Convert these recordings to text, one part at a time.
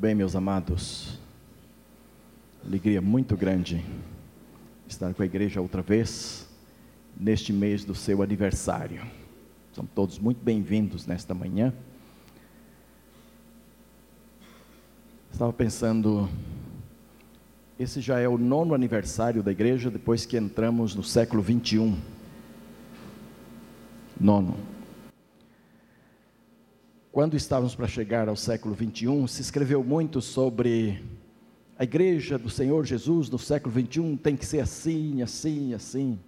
bem, meus amados? Alegria muito grande estar com a igreja outra vez, neste mês do seu aniversário. São todos muito bem-vindos nesta manhã. Estava pensando, esse já é o nono aniversário da igreja depois que entramos no século 21. Nono. Quando estávamos para chegar ao século 21, se escreveu muito sobre a igreja do Senhor Jesus no século 21 tem que ser assim, assim, assim.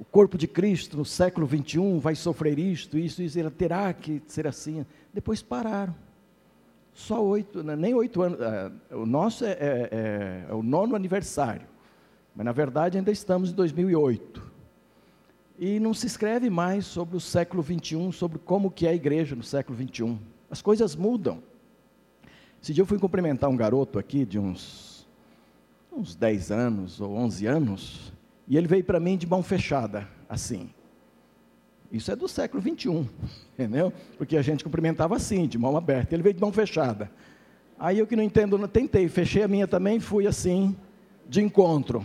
O corpo de Cristo no século 21 vai sofrer isto, isso, isso, ele terá que ser assim. Depois pararam. Só oito, né, nem oito anos. É, o nosso é, é, é, é o nono aniversário, mas na verdade ainda estamos em 2008. E não se escreve mais sobre o século 21, sobre como que é a igreja no século 21. As coisas mudam. Esse dia eu fui cumprimentar um garoto aqui de uns, uns 10 anos ou 11 anos, e ele veio para mim de mão fechada, assim. Isso é do século 21, entendeu? Porque a gente cumprimentava assim, de mão aberta. Ele veio de mão fechada. Aí eu que não entendo, tentei, fechei a minha também, fui assim, de encontro.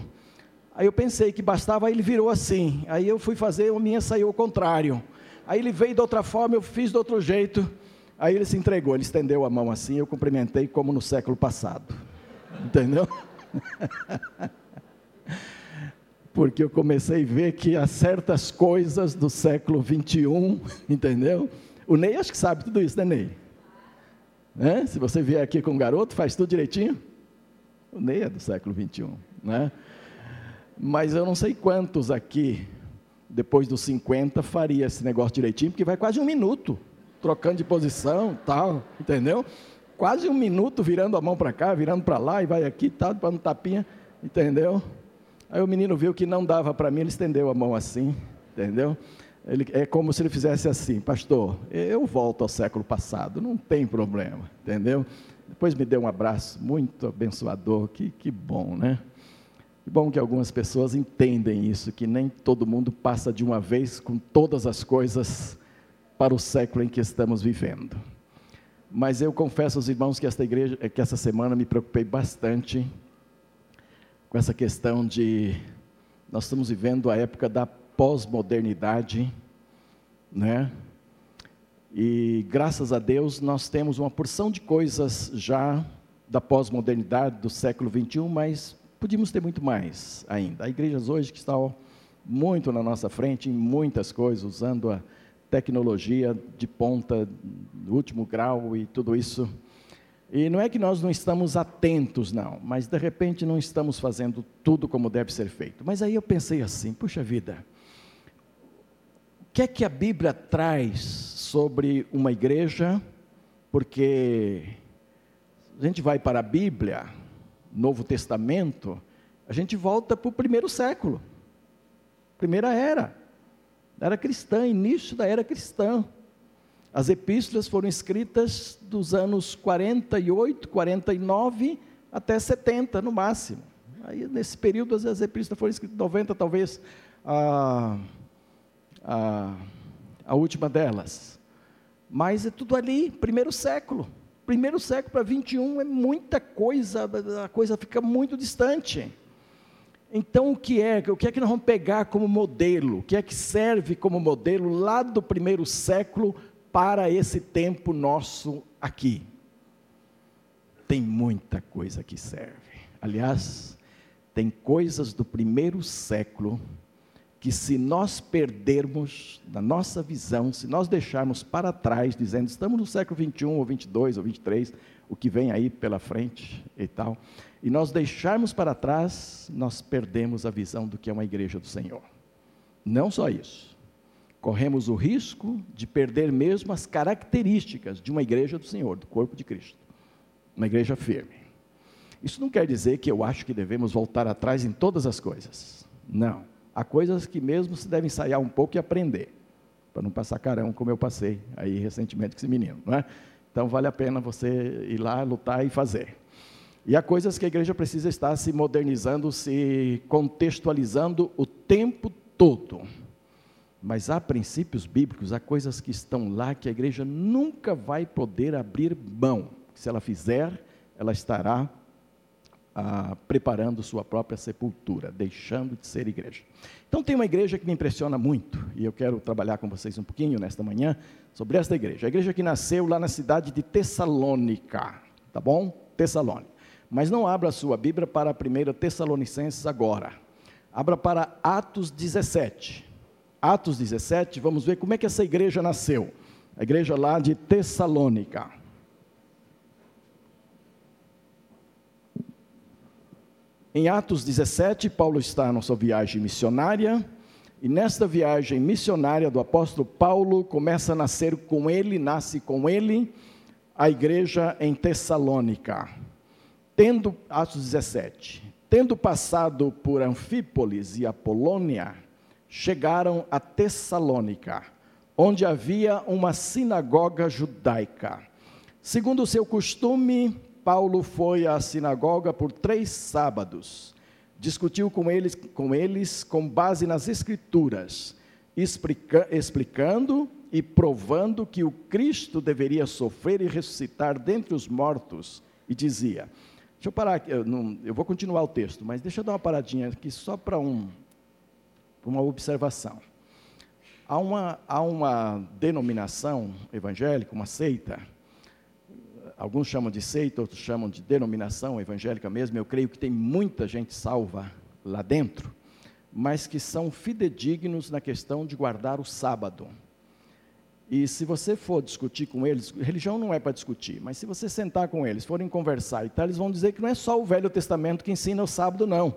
Aí eu pensei que bastava, aí ele virou assim. Aí eu fui fazer, a minha saiu ao contrário. Aí ele veio de outra forma, eu fiz de outro jeito. Aí ele se entregou, ele estendeu a mão assim, eu cumprimentei como no século passado. Entendeu? Porque eu comecei a ver que há certas coisas do século 21, entendeu? O Ney acho que sabe tudo isso, né, Ney? Né? Se você vier aqui com um garoto, faz tudo direitinho. O Ney é do século 21, né? Mas eu não sei quantos aqui, depois dos 50, faria esse negócio direitinho, porque vai quase um minuto, trocando de posição, tal, entendeu? Quase um minuto virando a mão para cá, virando para lá, e vai aqui, tal, para um tapinha, entendeu? Aí o menino viu que não dava para mim, ele estendeu a mão assim, entendeu? Ele, é como se ele fizesse assim, pastor, eu volto ao século passado, não tem problema, entendeu? Depois me deu um abraço muito abençoador, que, que bom, né? Que bom que algumas pessoas entendem isso, que nem todo mundo passa de uma vez com todas as coisas para o século em que estamos vivendo. Mas eu confesso aos irmãos que esta igreja, que essa semana me preocupei bastante com essa questão de nós estamos vivendo a época da pós-modernidade, né? E graças a Deus nós temos uma porção de coisas já da pós-modernidade do século 21, mas Podíamos ter muito mais ainda. Há igrejas hoje que estão muito na nossa frente em muitas coisas, usando a tecnologia de ponta, do último grau e tudo isso. E não é que nós não estamos atentos, não, mas de repente não estamos fazendo tudo como deve ser feito. Mas aí eu pensei assim: puxa vida, o que é que a Bíblia traz sobre uma igreja? Porque a gente vai para a Bíblia, Novo Testamento, a gente volta para o primeiro século, primeira era, era cristã, início da era cristã. As epístolas foram escritas dos anos 48, 49 até 70 no máximo. Aí nesse período as epístolas foram escritas 90 talvez a, a, a última delas. Mas é tudo ali, primeiro século primeiro século para 21 é muita coisa, a coisa fica muito distante. Então, o que é? O que é que nós vamos pegar como modelo? O que é que serve como modelo lá do primeiro século para esse tempo nosso aqui? Tem muita coisa que serve. Aliás, tem coisas do primeiro século que se nós perdermos na nossa visão, se nós deixarmos para trás, dizendo estamos no século 21 ou 22 ou 23, o que vem aí pela frente e tal, e nós deixarmos para trás, nós perdemos a visão do que é uma igreja do Senhor. Não só isso, corremos o risco de perder mesmo as características de uma igreja do Senhor, do corpo de Cristo, uma igreja firme. Isso não quer dizer que eu acho que devemos voltar atrás em todas as coisas. Não. Há coisas que mesmo se deve ensaiar um pouco e aprender, para não passar carão como eu passei aí recentemente com esse menino, não é? Então vale a pena você ir lá, lutar e fazer. E há coisas que a igreja precisa estar se modernizando, se contextualizando o tempo todo. Mas há princípios bíblicos, há coisas que estão lá que a igreja nunca vai poder abrir mão. Se ela fizer, ela estará ah, preparando sua própria sepultura, deixando de ser igreja. Então tem uma igreja que me impressiona muito, e eu quero trabalhar com vocês um pouquinho nesta manhã sobre esta igreja. A igreja que nasceu lá na cidade de Tessalônica, tá bom? Tessalônica. Mas não abra a sua Bíblia para a primeira Tessalonicenses agora. Abra para Atos 17. Atos 17, vamos ver como é que essa igreja nasceu. A igreja lá de Tessalônica. Em Atos 17, Paulo está na sua viagem missionária, e nesta viagem missionária do apóstolo Paulo, começa a nascer com ele, nasce com ele, a igreja em Tessalônica. Tendo, Atos 17, tendo passado por Anfípolis e Apolônia, chegaram a Tessalônica, onde havia uma sinagoga judaica. Segundo o seu costume, Paulo foi à sinagoga por três sábados, discutiu com eles com, eles, com base nas Escrituras, explica, explicando e provando que o Cristo deveria sofrer e ressuscitar dentre os mortos, e dizia: Deixa eu parar eu, não, eu vou continuar o texto, mas deixa eu dar uma paradinha aqui só para um, uma observação. Há uma, há uma denominação evangélica, uma seita, Alguns chamam de seita, outros chamam de denominação evangélica mesmo. Eu creio que tem muita gente salva lá dentro, mas que são fidedignos na questão de guardar o sábado. E se você for discutir com eles, religião não é para discutir, mas se você sentar com eles, forem conversar e tal, eles vão dizer que não é só o Velho Testamento que ensina o sábado, não.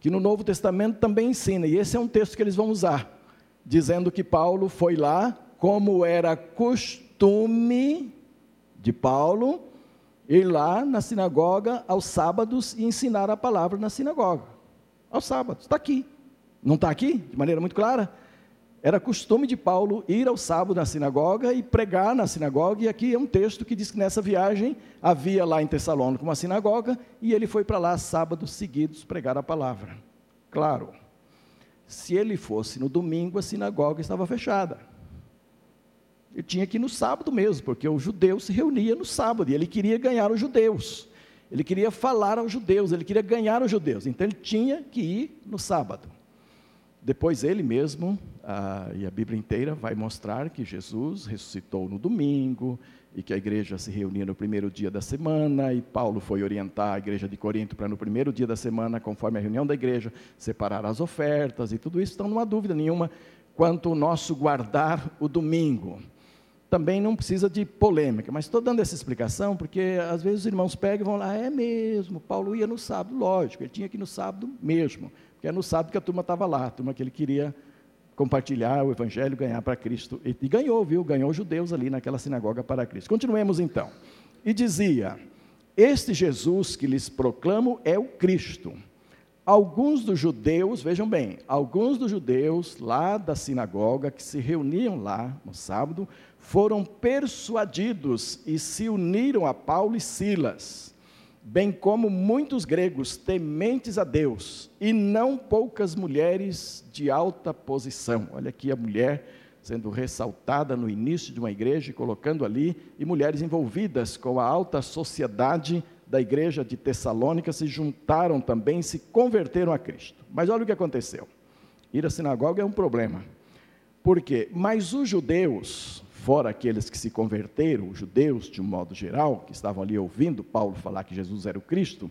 Que no Novo Testamento também ensina, e esse é um texto que eles vão usar, dizendo que Paulo foi lá, como era costume de Paulo ir lá na sinagoga aos sábados e ensinar a palavra na sinagoga. Aos sábados, está aqui. Não está aqui, de maneira muito clara? Era costume de Paulo ir ao sábado na sinagoga e pregar na sinagoga, e aqui é um texto que diz que nessa viagem havia lá em Tessalônica uma sinagoga, e ele foi para lá sábados seguidos pregar a palavra. Claro, se ele fosse no domingo, a sinagoga estava fechada. Ele tinha que ir no sábado mesmo, porque o judeu se reunia no sábado e ele queria ganhar os judeus. Ele queria falar aos judeus, ele queria ganhar os judeus. Então ele tinha que ir no sábado. Depois ele mesmo, ah, e a Bíblia inteira vai mostrar que Jesus ressuscitou no domingo e que a igreja se reunia no primeiro dia da semana e Paulo foi orientar a igreja de Corinto para no primeiro dia da semana, conforme a reunião da igreja, separar as ofertas e tudo isso. Então não há dúvida nenhuma quanto o nosso guardar o domingo também não precisa de polêmica, mas estou dando essa explicação porque às vezes os irmãos pegam e vão lá, é mesmo, Paulo ia no sábado, lógico, ele tinha que ir no sábado mesmo, porque é no sábado que a turma estava lá, a turma que ele queria compartilhar o evangelho, ganhar para Cristo, e, e ganhou, viu, ganhou judeus ali naquela sinagoga para Cristo. Continuemos então, e dizia, este Jesus que lhes proclamo é o Cristo, Alguns dos judeus, vejam bem, alguns dos judeus lá da sinagoga que se reuniam lá no sábado, foram persuadidos e se uniram a Paulo e Silas, bem como muitos gregos tementes a Deus, e não poucas mulheres de alta posição. Olha aqui a mulher sendo ressaltada no início de uma igreja, colocando ali, e mulheres envolvidas com a alta sociedade da igreja de Tessalônica se juntaram também, se converteram a Cristo. Mas olha o que aconteceu. Ir à sinagoga é um problema. Por quê? Mas os judeus, fora aqueles que se converteram, os judeus de um modo geral, que estavam ali ouvindo Paulo falar que Jesus era o Cristo,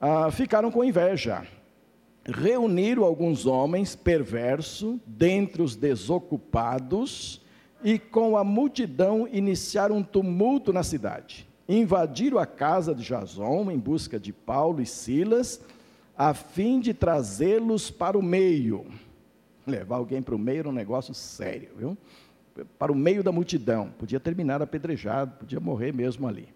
ah, ficaram com inveja. Reuniram alguns homens perversos dentre os desocupados e com a multidão iniciaram um tumulto na cidade. Invadiram a casa de Jason em busca de Paulo e Silas, a fim de trazê-los para o meio. Levar alguém para o meio era um negócio sério, viu? Para o meio da multidão, podia terminar apedrejado, podia morrer mesmo ali.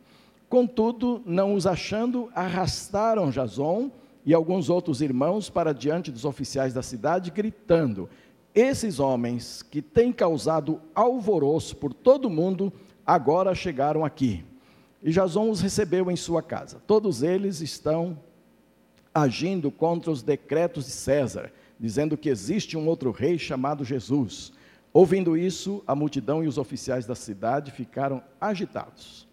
Contudo, não os achando, arrastaram Jason e alguns outros irmãos para diante dos oficiais da cidade, gritando: Esses homens que têm causado alvoroço por todo o mundo, agora chegaram aqui. E Jason os recebeu em sua casa. Todos eles estão agindo contra os decretos de César, dizendo que existe um outro rei chamado Jesus. Ouvindo isso, a multidão e os oficiais da cidade ficaram agitados.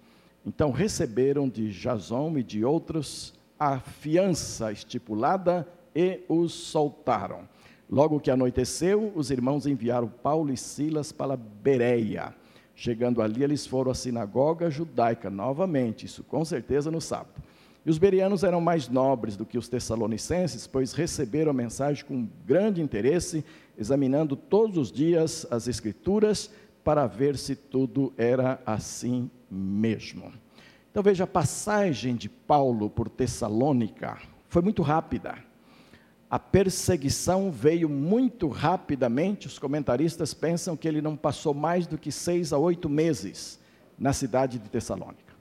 Então receberam de Jason e de outros a fiança estipulada e os soltaram. Logo que anoiteceu, os irmãos enviaram Paulo e Silas para Bereia. Chegando ali, eles foram à sinagoga judaica novamente, isso com certeza no sábado. E os bereanos eram mais nobres do que os tessalonicenses, pois receberam a mensagem com grande interesse, examinando todos os dias as Escrituras para ver se tudo era assim mesmo. Então veja, a passagem de Paulo por Tessalônica foi muito rápida. A perseguição veio muito rapidamente. Os comentaristas pensam que ele não passou mais do que seis a oito meses na cidade de Tessalônica.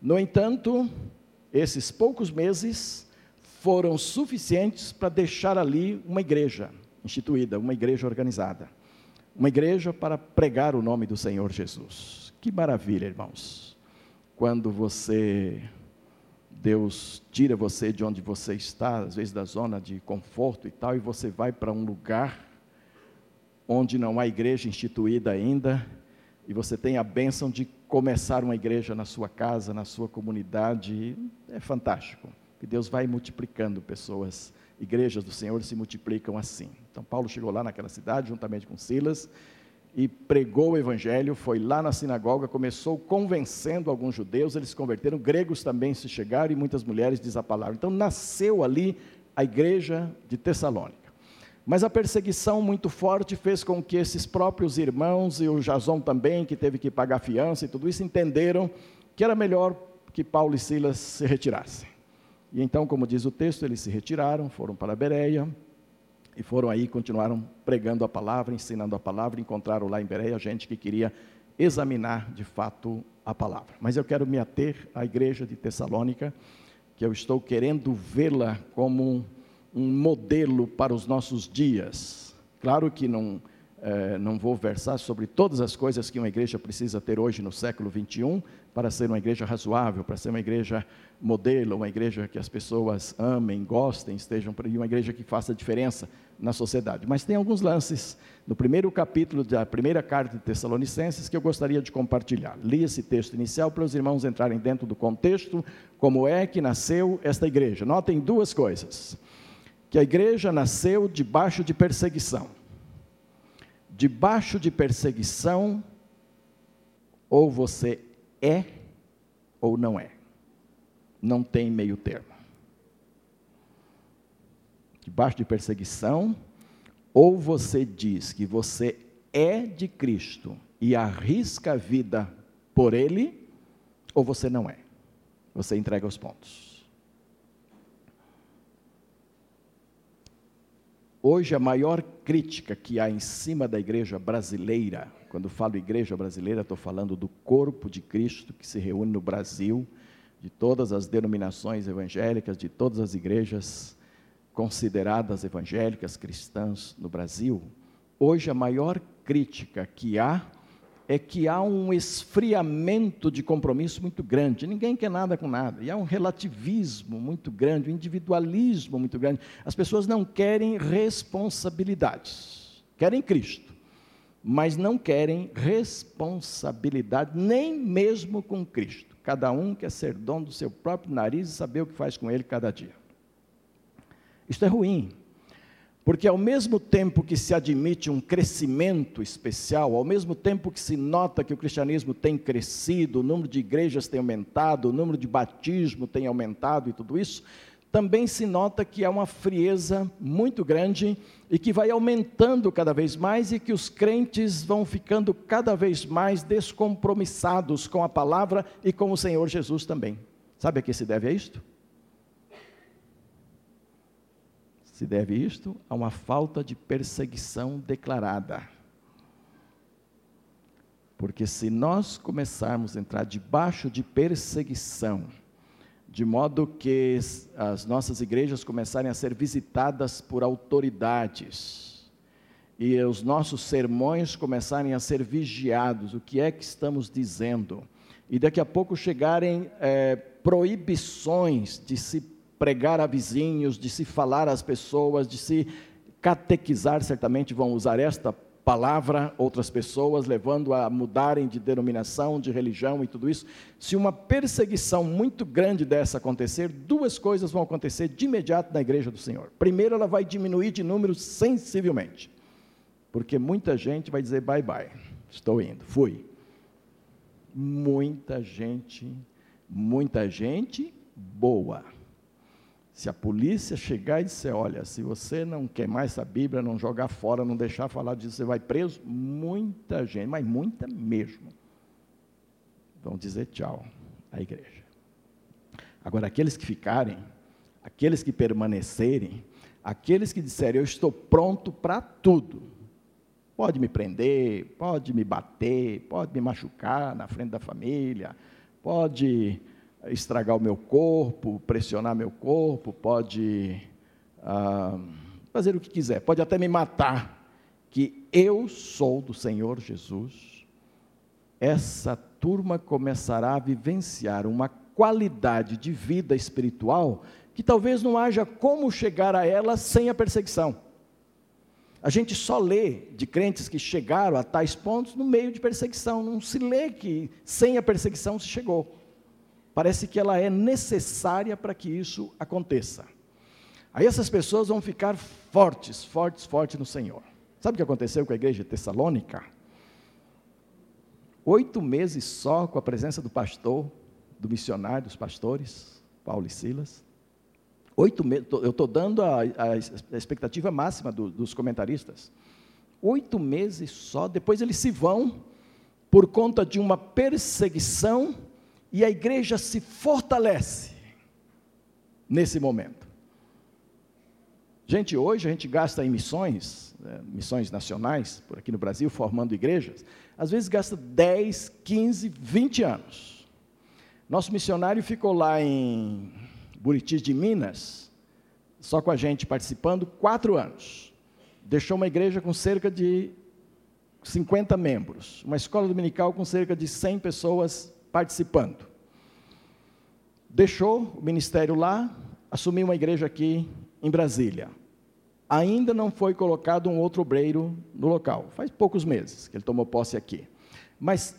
No entanto, esses poucos meses foram suficientes para deixar ali uma igreja instituída, uma igreja organizada, uma igreja para pregar o nome do Senhor Jesus. Que maravilha, irmãos. Quando você Deus tira você de onde você está, às vezes da zona de conforto e tal, e você vai para um lugar onde não há igreja instituída ainda, e você tem a bênção de começar uma igreja na sua casa, na sua comunidade, é fantástico. Que Deus vai multiplicando pessoas, igrejas do Senhor se multiplicam assim. Então Paulo chegou lá naquela cidade juntamente com Silas, e pregou o evangelho, foi lá na sinagoga, começou convencendo alguns judeus, eles se converteram, gregos também se chegaram e muitas mulheres diz a palavra. Então nasceu ali a igreja de Tessalônica. Mas a perseguição muito forte fez com que esses próprios irmãos e o Jason também, que teve que pagar fiança e tudo isso, entenderam que era melhor que Paulo e Silas se retirassem. E então, como diz o texto, eles se retiraram, foram para Bereia, e foram aí, continuaram pregando a palavra, ensinando a palavra, encontraram lá em Bereia gente que queria examinar de fato a palavra. Mas eu quero me ater à igreja de Tessalônica, que eu estou querendo vê-la como um, modelo para os nossos dias. Claro que não, é, não vou versar sobre todas as coisas que uma igreja precisa ter hoje no século 21 para ser uma igreja razoável, para ser uma igreja modelo, uma igreja que as pessoas amem, gostem, estejam e uma igreja que faça diferença na sociedade. Mas tem alguns lances no primeiro capítulo da primeira carta de Tessalonicenses que eu gostaria de compartilhar. Li esse texto inicial para os irmãos entrarem dentro do contexto, como é que nasceu esta igreja. Notem duas coisas: que a igreja nasceu debaixo de perseguição. Debaixo de perseguição, ou você é ou não é não tem meio termo. Debaixo de perseguição, ou você diz que você é de Cristo e arrisca a vida por Ele, ou você não é. Você entrega os pontos. Hoje, a maior crítica que há em cima da igreja brasileira, quando falo igreja brasileira, estou falando do corpo de Cristo que se reúne no Brasil, de todas as denominações evangélicas, de todas as igrejas consideradas evangélicas cristãs no Brasil, hoje a maior crítica que há é que há um esfriamento de compromisso muito grande. Ninguém quer nada com nada. E há um relativismo muito grande, um individualismo muito grande. As pessoas não querem responsabilidades. Querem Cristo, mas não querem responsabilidade, nem mesmo com Cristo. Cada um quer ser dono do seu próprio nariz e saber o que faz com ele cada dia. Isto é ruim, porque ao mesmo tempo que se admite um crescimento especial, ao mesmo tempo que se nota que o cristianismo tem crescido, o número de igrejas tem aumentado, o número de batismo tem aumentado e tudo isso, também se nota que há uma frieza muito grande e que vai aumentando cada vez mais e que os crentes vão ficando cada vez mais descompromissados com a palavra e com o Senhor Jesus também. Sabe a que se deve a isto? Se deve isto a uma falta de perseguição declarada. Porque se nós começarmos a entrar debaixo de perseguição, de modo que as nossas igrejas começarem a ser visitadas por autoridades e os nossos sermões começarem a ser vigiados, o que é que estamos dizendo? E daqui a pouco chegarem é, proibições de se pregar a vizinhos, de se falar às pessoas, de se catequizar, certamente vão usar esta palavra outras pessoas, levando a mudarem de denominação, de religião e tudo isso. Se uma perseguição muito grande dessa acontecer, duas coisas vão acontecer de imediato na igreja do Senhor. Primeiro, ela vai diminuir de número sensivelmente, porque muita gente vai dizer bye bye, estou indo, fui. Muita gente, muita gente boa se a polícia chegar e disser, olha, se você não quer mais essa Bíblia, não jogar fora, não deixar falar disso, você vai preso, muita gente, mas muita mesmo, vão dizer tchau à igreja. Agora, aqueles que ficarem, aqueles que permanecerem, aqueles que disserem, eu estou pronto para tudo, pode me prender, pode me bater, pode me machucar na frente da família, pode estragar o meu corpo, pressionar meu corpo, pode ah, fazer o que quiser, pode até me matar, que eu sou do Senhor Jesus, essa turma começará a vivenciar uma qualidade de vida espiritual que talvez não haja como chegar a ela sem a perseguição. A gente só lê de crentes que chegaram a tais pontos no meio de perseguição, não se lê que sem a perseguição se chegou. Parece que ela é necessária para que isso aconteça. Aí essas pessoas vão ficar fortes, fortes, fortes no Senhor. Sabe o que aconteceu com a igreja de Tessalônica? Oito meses só com a presença do pastor, do missionário, dos pastores, Paulo e Silas. Oito meses, eu estou dando a, a, expectativa máxima do, dos comentaristas. Oito meses só, depois eles se vão por conta de uma perseguição e a igreja se fortalece nesse momento. Gente, hoje a gente gasta em missões, né, missões nacionais, por aqui no Brasil, formando igrejas, às vezes gasta 10, 15, 20 anos. Nosso missionário ficou lá em Buriti de Minas, só com a gente participando, quatro anos. Deixou uma igreja com cerca de 50 membros, uma escola dominical com cerca de 100 pessoas participando. Deixou o ministério lá, assumiu uma igreja aqui em Brasília. Ainda não foi colocado um outro obreiro no local. Faz poucos meses que ele tomou posse aqui. Mas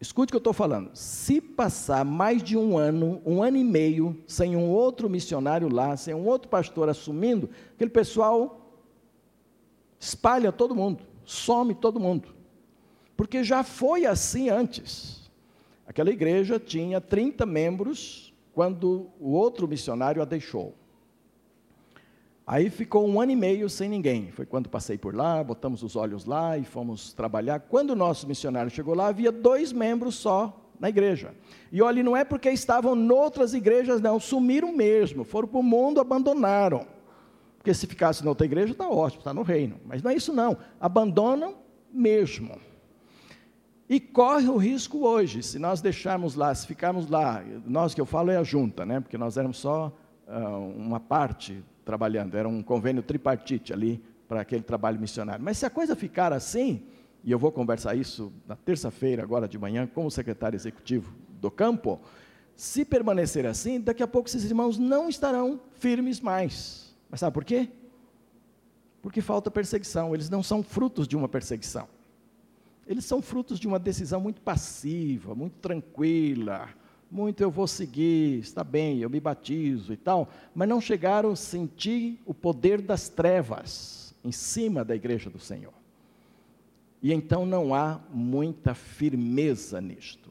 escute o que eu estou falando. Se passar mais de um ano, um ano e meio, sem um outro missionário lá, sem um outro pastor assumindo, aquele pessoal espalha todo mundo, some todo mundo. Porque já foi assim antes. Aquela igreja tinha 30 membros quando o outro missionário a deixou. Aí ficou um ano e meio sem ninguém. Foi quando passei por lá, botamos os olhos lá e fomos trabalhar. Quando o nosso missionário chegou lá, havia dois membros só na igreja. E olha, não é porque estavam noutras igrejas, não, sumiram mesmo, foram para o mundo, abandonaram. Porque se ficasse na outra igreja, está ótimo, está no reino. Mas não é isso não, abandonam mesmo. E corre o risco hoje, se nós deixarmos lá, se ficarmos lá, nós que eu falo é a junta, né? porque nós éramos só uh, uma parte trabalhando, era um convênio tripartite ali para aquele trabalho missionário. Mas se a coisa ficar assim, e eu vou conversar isso na terça-feira, agora de manhã, com o secretário executivo do campo, se permanecer assim, daqui a pouco esses irmãos não estarão firmes mais. Mas sabe por quê? Porque falta perseguição, eles não são frutos de uma perseguição eles são frutos de uma decisão muito passiva, muito tranquila, muito eu vou seguir, está bem, eu me batizo e tal, mas não chegaram a sentir o poder das trevas em cima da igreja do Senhor. E então não há muita firmeza nisto.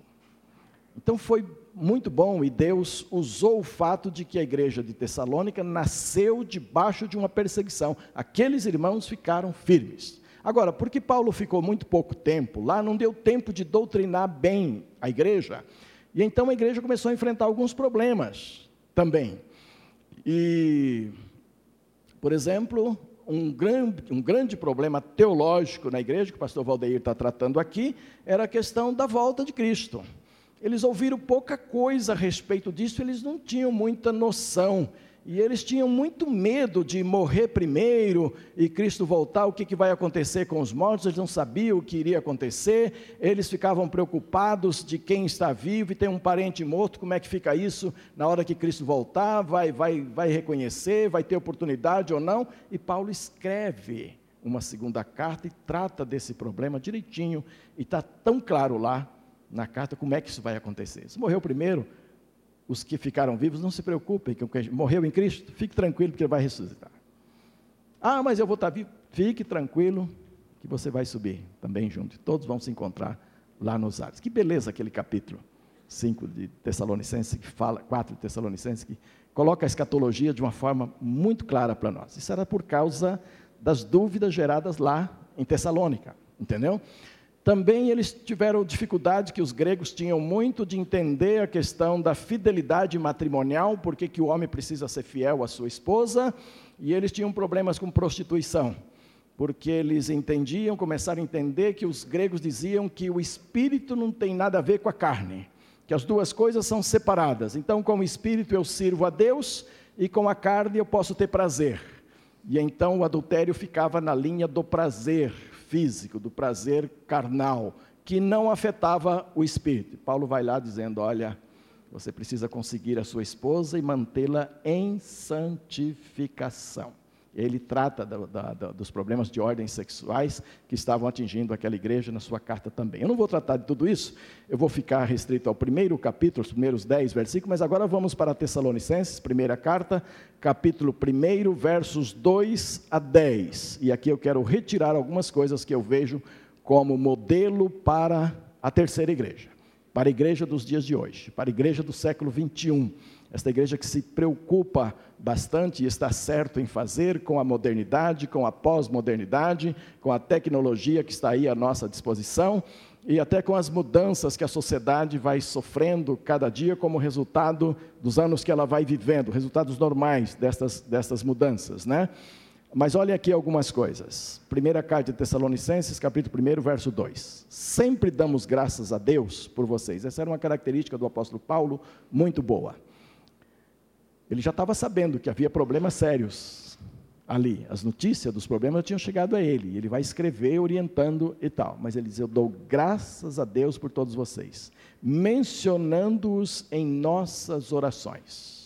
Então foi muito bom e Deus usou o fato de que a igreja de Tessalônica nasceu debaixo de uma perseguição. Aqueles irmãos ficaram firmes. Agora, porque Paulo ficou muito pouco tempo lá, não deu tempo de doutrinar bem a igreja, e então a igreja começou a enfrentar alguns problemas também. E, por exemplo, um grande, um grande problema teológico na igreja, que o pastor Valdeir está tratando aqui, era a questão da volta de Cristo. Eles ouviram pouca coisa a respeito disso, eles não tinham muita noção. E eles tinham muito medo de morrer primeiro e Cristo voltar, o que, que vai acontecer com os mortos, eles não sabiam o que iria acontecer, eles ficavam preocupados de quem está vivo e tem um parente morto, como é que fica isso na hora que Cristo voltar, vai, vai, vai reconhecer, vai ter oportunidade ou não? E Paulo escreve uma segunda carta e trata desse problema direitinho, e está tão claro lá na carta como é que isso vai acontecer. Se morreu primeiro, os que ficaram vivos, não se preocupem, que morreu em Cristo, fique tranquilo, porque ele vai ressuscitar. Ah, mas eu vou estar vivo. Fique tranquilo, que você vai subir também junto. Todos vão se encontrar lá nos ares. Que beleza aquele capítulo 5 de Tessalonicenses, que fala, 4 de Tessalonicenses, que coloca a escatologia de uma forma muito clara para nós. Isso era por causa das dúvidas geradas lá em Tessalônica, entendeu? Também eles tiveram dificuldade que os gregos tinham muito de entender a questão da fidelidade matrimonial, porque que o homem precisa ser fiel à sua esposa, e eles tinham problemas com prostituição, porque eles entendiam, começaram a entender que os gregos diziam que o espírito não tem nada a ver com a carne, que as duas coisas são separadas. Então, com o espírito eu sirvo a Deus e com a carne eu posso ter prazer. E então o adultério ficava na linha do prazer físico, do prazer carnal, que não afetava o espírito. Paulo vai lá dizendo: olha, você precisa conseguir a sua esposa e mantê-la em santificação. Ele trata da, da, da, dos problemas de ordem sexuais que estavam atingindo aquela igreja na sua carta também. Eu não vou tratar de tudo isso, eu vou ficar restrito ao primeiro capítulo, os primeiros dez versículos, mas agora vamos para Tessalonicenses, primeira carta, capítulo 1, versos 2 a 10. E aqui eu quero retirar algumas coisas que eu vejo como modelo para a terceira igreja, para a igreja dos dias de hoje, para a igreja do século 21 esta igreja que se preocupa bastante e está certo em fazer com a modernidade, com a pós-modernidade, com a tecnologia que está aí à nossa disposição e até com as mudanças que a sociedade vai sofrendo cada dia como resultado dos anos que ela vai vivendo, resultados normais destas, destas mudanças, né? Mas olha aqui algumas coisas. Primeira carta de Tessalonicenses, capítulo 1, verso 2. Sempre damos graças a Deus por vocês. Essa era uma característica do apóstolo Paulo muito boa. Ele já estava sabendo que havia problemas sérios ali. As notícias dos problemas tinham chegado a ele. Ele vai escrever orientando e tal. Mas ele diz: Eu dou graças a Deus por todos vocês, mencionando-os em nossas orações.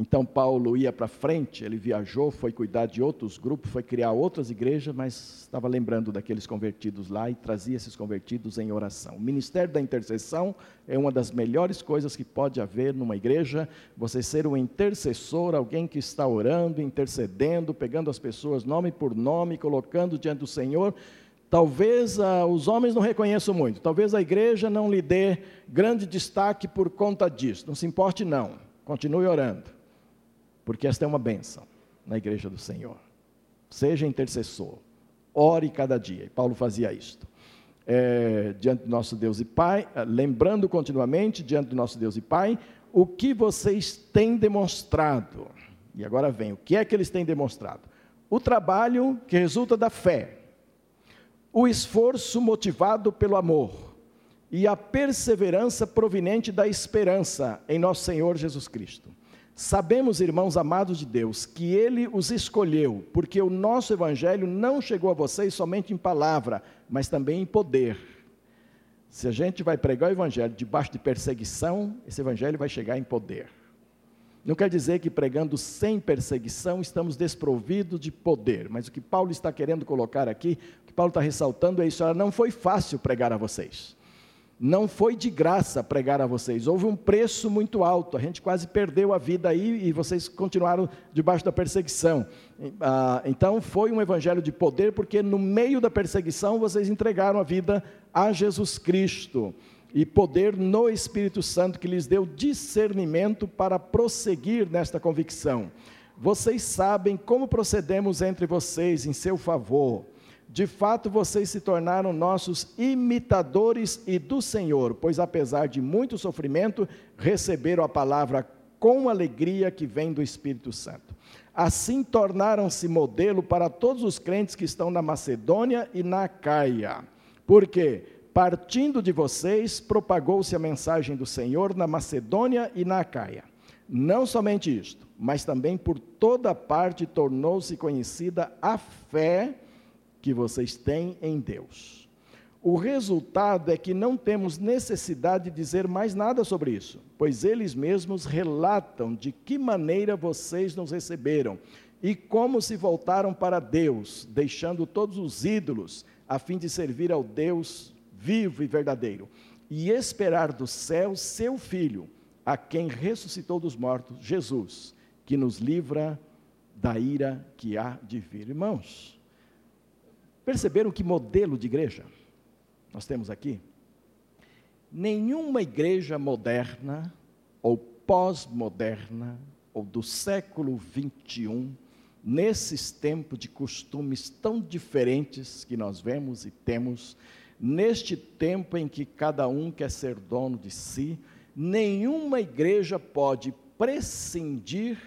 Então Paulo ia para frente, ele viajou, foi cuidar de outros grupos, foi criar outras igrejas, mas estava lembrando daqueles convertidos lá e trazia esses convertidos em oração. O ministério da intercessão é uma das melhores coisas que pode haver numa igreja, você ser um intercessor, alguém que está orando, intercedendo, pegando as pessoas nome por nome, colocando diante do Senhor. Talvez ah, os homens não reconheçam muito, talvez a igreja não lhe dê grande destaque por conta disso, não se importe não, continue orando porque esta é uma bênção na igreja do Senhor. Seja intercessor, ore cada dia. E Paulo fazia isto. É, diante do nosso Deus e Pai, é, lembrando continuamente diante do nosso Deus e Pai, o que vocês têm demonstrado. E agora vem, o que é que eles têm demonstrado? O trabalho que resulta da fé, o esforço motivado pelo amor e a perseverança proveniente da esperança em nosso Senhor Jesus Cristo. Sabemos, irmãos amados de Deus, que Ele os escolheu, porque o nosso Evangelho não chegou a vocês somente em palavra, mas também em poder. Se a gente vai pregar o Evangelho debaixo de perseguição, esse Evangelho vai chegar em poder. Não quer dizer que pregando sem perseguição estamos desprovidos de poder, mas o que Paulo está querendo colocar aqui, o que Paulo está ressaltando é isso: não foi fácil pregar a vocês não foi de graça pregar a vocês, houve um preço muito alto, a gente quase perdeu a vida aí e vocês continuaram debaixo da perseguição. Ah, então foi um evangelho de poder, porque no meio da perseguição vocês entregaram a vida a Jesus Cristo e poder no Espírito Santo que lhes deu discernimento para prosseguir nesta convicção. Vocês sabem como procedemos entre vocês em seu favor de fato, vocês se tornaram nossos imitadores e do Senhor, pois apesar de muito sofrimento, receberam a palavra com alegria que vem do Espírito Santo. Assim tornaram-se modelo para todos os crentes que estão na Macedônia e na Caia. Porque, partindo de vocês, propagou-se a mensagem do Senhor na Macedônia e na Caia. Não somente isto, mas também por toda parte tornou-se conhecida a fé que vocês têm em Deus. O resultado é que não temos necessidade de dizer mais nada sobre isso, pois eles mesmos relatam de que maneira vocês nos receberam e como se voltaram para Deus, deixando todos os ídolos, a fim de servir ao Deus vivo e verdadeiro, e esperar do céu seu Filho, a quem ressuscitou dos mortos, Jesus, que nos livra da ira que há de vir. Irmãos, perceberam que modelo de igreja nós temos aqui? Nenhuma igreja moderna ou pós-moderna ou do século 21 nesses tempos de costumes tão diferentes que nós vemos e temos, neste tempo em que cada um quer ser dono de si, nenhuma igreja pode prescindir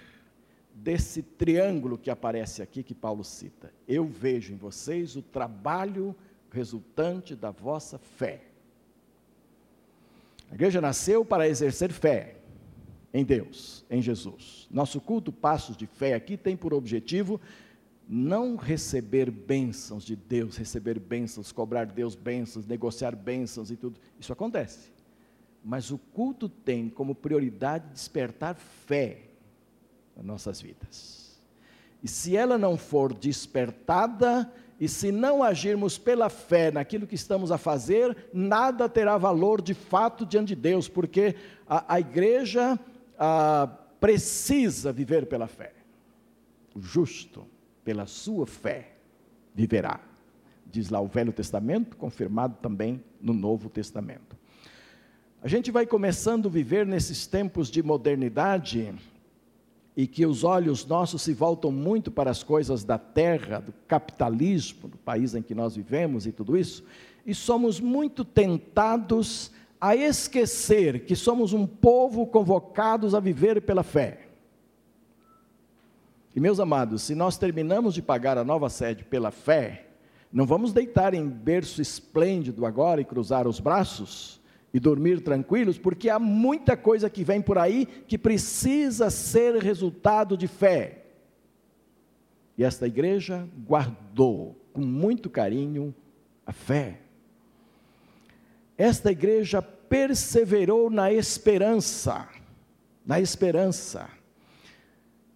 desse triângulo que aparece aqui que Paulo cita. Eu vejo em vocês o trabalho resultante da vossa fé. A igreja nasceu para exercer fé em Deus, em Jesus. Nosso culto Passos de Fé aqui tem por objetivo não receber bênçãos de Deus, receber bênçãos, cobrar Deus bênçãos, negociar bênçãos e tudo. Isso acontece. Mas o culto tem como prioridade despertar fé nas nossas vidas. E se ela não for despertada, e se não agirmos pela fé naquilo que estamos a fazer, nada terá valor de fato diante de Deus, porque a, a igreja a, precisa viver pela fé. O justo, pela sua fé, viverá. Diz lá o Velho Testamento, confirmado também no Novo Testamento. A gente vai começando a viver nesses tempos de modernidade e que os olhos nossos se voltam muito para as coisas da terra, do capitalismo, do país em que nós vivemos e tudo isso, e somos muito tentados a esquecer que somos um povo convocados a viver pela fé. E meus amados, se nós terminamos de pagar a nova sede pela fé, não vamos deitar em berço esplêndido agora e cruzar os braços, e dormir tranquilos, porque há muita coisa que vem por aí que precisa ser resultado de fé. E esta igreja guardou com muito carinho a fé. Esta igreja perseverou na esperança, na esperança.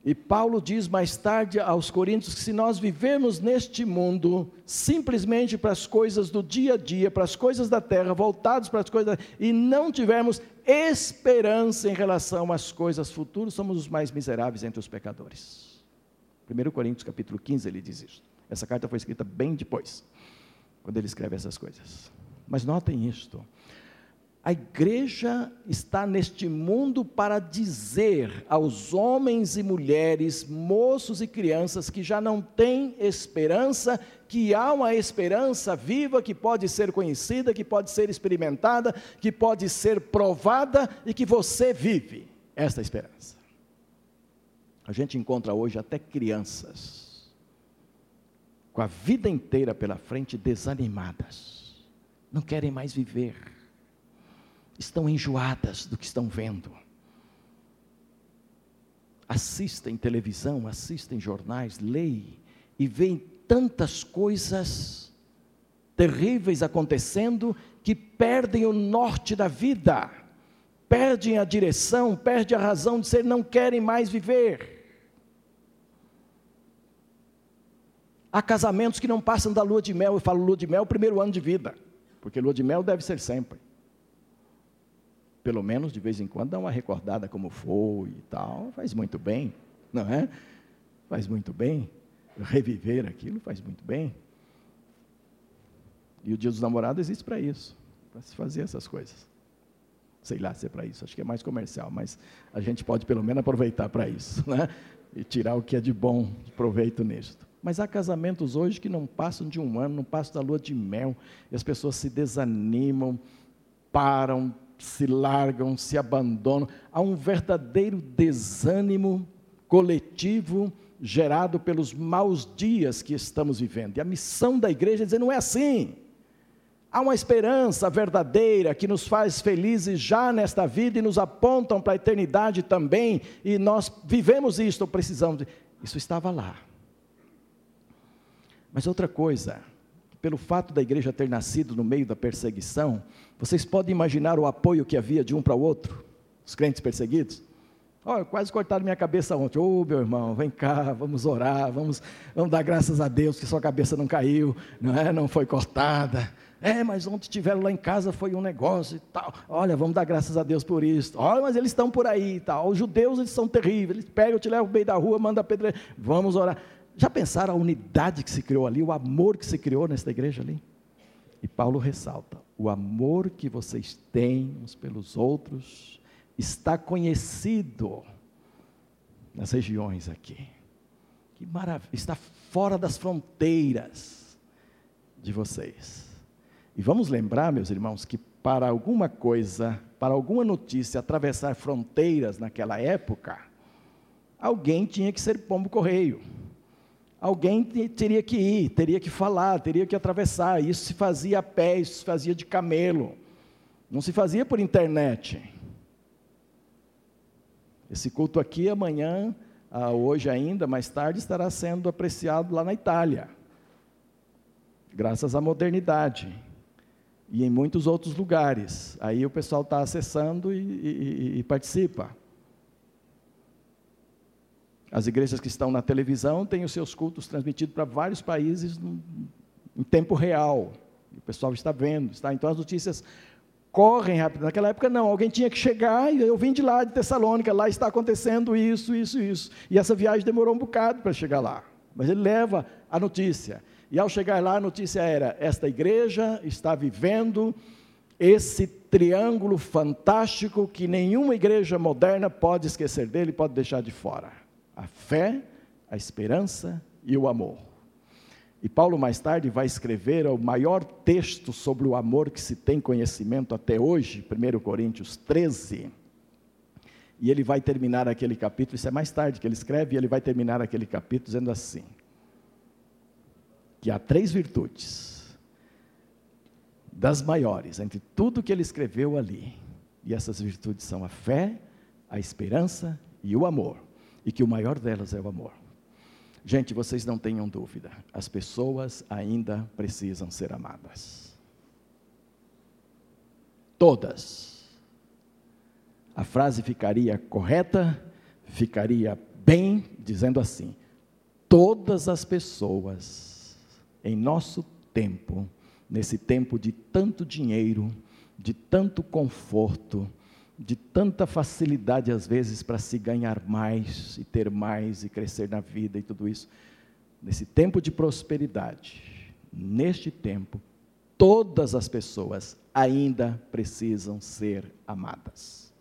E Paulo diz mais tarde aos Coríntios que se nós vivemos neste mundo simplesmente para as coisas do dia a dia, para as coisas da terra, voltados para as coisas, e não tivermos esperança em relação às coisas futuras, somos os mais miseráveis entre os pecadores. 1 Coríntios capítulo 15 ele diz isso. Essa carta foi escrita bem depois, quando ele escreve essas coisas. Mas notem isto. A igreja está neste mundo para dizer aos homens e mulheres, moços e crianças que já não têm esperança, que há uma esperança viva que pode ser conhecida, que pode ser experimentada, que pode ser provada e que você vive esta esperança. A gente encontra hoje até crianças com a vida inteira pela frente desanimadas, não querem mais viver estão enjoadas do que estão vendo. Assistem televisão, assistem jornais, leem e veem tantas coisas terríveis acontecendo que perdem o norte da vida, perdem a direção, perdem a razão de ser, não querem mais viver. Há casamentos que não passam da lua de mel, eu falo lua de mel, o primeiro ano de vida, porque lua de mel deve ser sempre pelo menos de vez em quando dá uma recordada como foi e tal, faz muito bem, não é? Faz muito bem. Reviver aquilo faz muito bem. E o dia dos namorados existe para isso, para se fazer essas coisas. Sei lá se é para isso, acho que é mais comercial, mas a gente pode pelo menos aproveitar para isso, né? E tirar o que é de bom, de proveito nisto. Mas há casamentos hoje que não passam de um ano, não passam da lua de mel, e as pessoas se desanimam, param, se largam, se abandonam. Há um verdadeiro desânimo coletivo gerado pelos maus dias que estamos vivendo. E a missão da igreja é dizer: não é assim. Há uma esperança verdadeira que nos faz felizes já nesta vida e nos apontam para a eternidade também, e nós vivemos isto, precisamos. Isso estava lá. Mas outra coisa, pelo fato da igreja ter nascido no meio da perseguição, vocês podem imaginar o apoio que havia de um para o outro, os crentes perseguidos? Oh, quase cortaram minha cabeça ontem. Ô, oh, meu irmão, vem cá, vamos orar, vamos, vamos dar graças a Deus que sua cabeça não caiu, não é? Não foi cortada. É, mas ontem tiveram lá em casa foi um negócio e tal. Olha, vamos dar graças a Deus por isso. Olha, mas eles estão por aí e tal. Os judeus, eles são terríveis. Eles pegam, te levam no meio da rua, mandam a pedra. Vamos orar. Já pensaram a unidade que se criou ali, o amor que se criou nesta igreja ali? E Paulo ressalta: o amor que vocês têm uns pelos outros está conhecido nas regiões aqui. Que maravilha, está fora das fronteiras de vocês. E vamos lembrar, meus irmãos, que para alguma coisa, para alguma notícia atravessar fronteiras naquela época, alguém tinha que ser pombo correio. Alguém teria que ir, teria que falar, teria que atravessar. Isso se fazia a pé, isso se fazia de camelo. Não se fazia por internet. Esse culto aqui amanhã, ah, hoje ainda, mais tarde, estará sendo apreciado lá na Itália, graças à modernidade. E em muitos outros lugares. Aí o pessoal está acessando e, e, e participa. As igrejas que estão na televisão têm os seus cultos transmitidos para vários países em tempo real. O pessoal está vendo, está. Então as notícias correm rápido. Naquela época, não, alguém tinha que chegar, e eu vim de lá, de Tessalônica, lá está acontecendo isso, isso, isso. E essa viagem demorou um bocado para chegar lá. Mas ele leva a notícia. E ao chegar lá, a notícia era: esta igreja está vivendo esse triângulo fantástico que nenhuma igreja moderna pode esquecer dele, pode deixar de fora: a fé, a esperança e o amor. E Paulo, mais tarde, vai escrever o maior texto sobre o amor que se tem conhecimento até hoje, 1 Coríntios 13. E ele vai terminar aquele capítulo, isso é mais tarde que ele escreve, e ele vai terminar aquele capítulo dizendo assim: que há três virtudes, das maiores, entre tudo que ele escreveu ali, e essas virtudes são a fé, a esperança e o amor, e que o maior delas é o amor. Gente, vocês não tenham dúvida, as pessoas ainda precisam ser amadas. Todas. A frase ficaria correta, ficaria bem, dizendo assim: todas as pessoas em nosso tempo, nesse tempo de tanto dinheiro, de tanto conforto, de tanta facilidade às vezes para se ganhar mais e ter mais e crescer na vida e tudo isso. Nesse tempo de prosperidade, neste tempo, todas as pessoas ainda precisam ser amadas.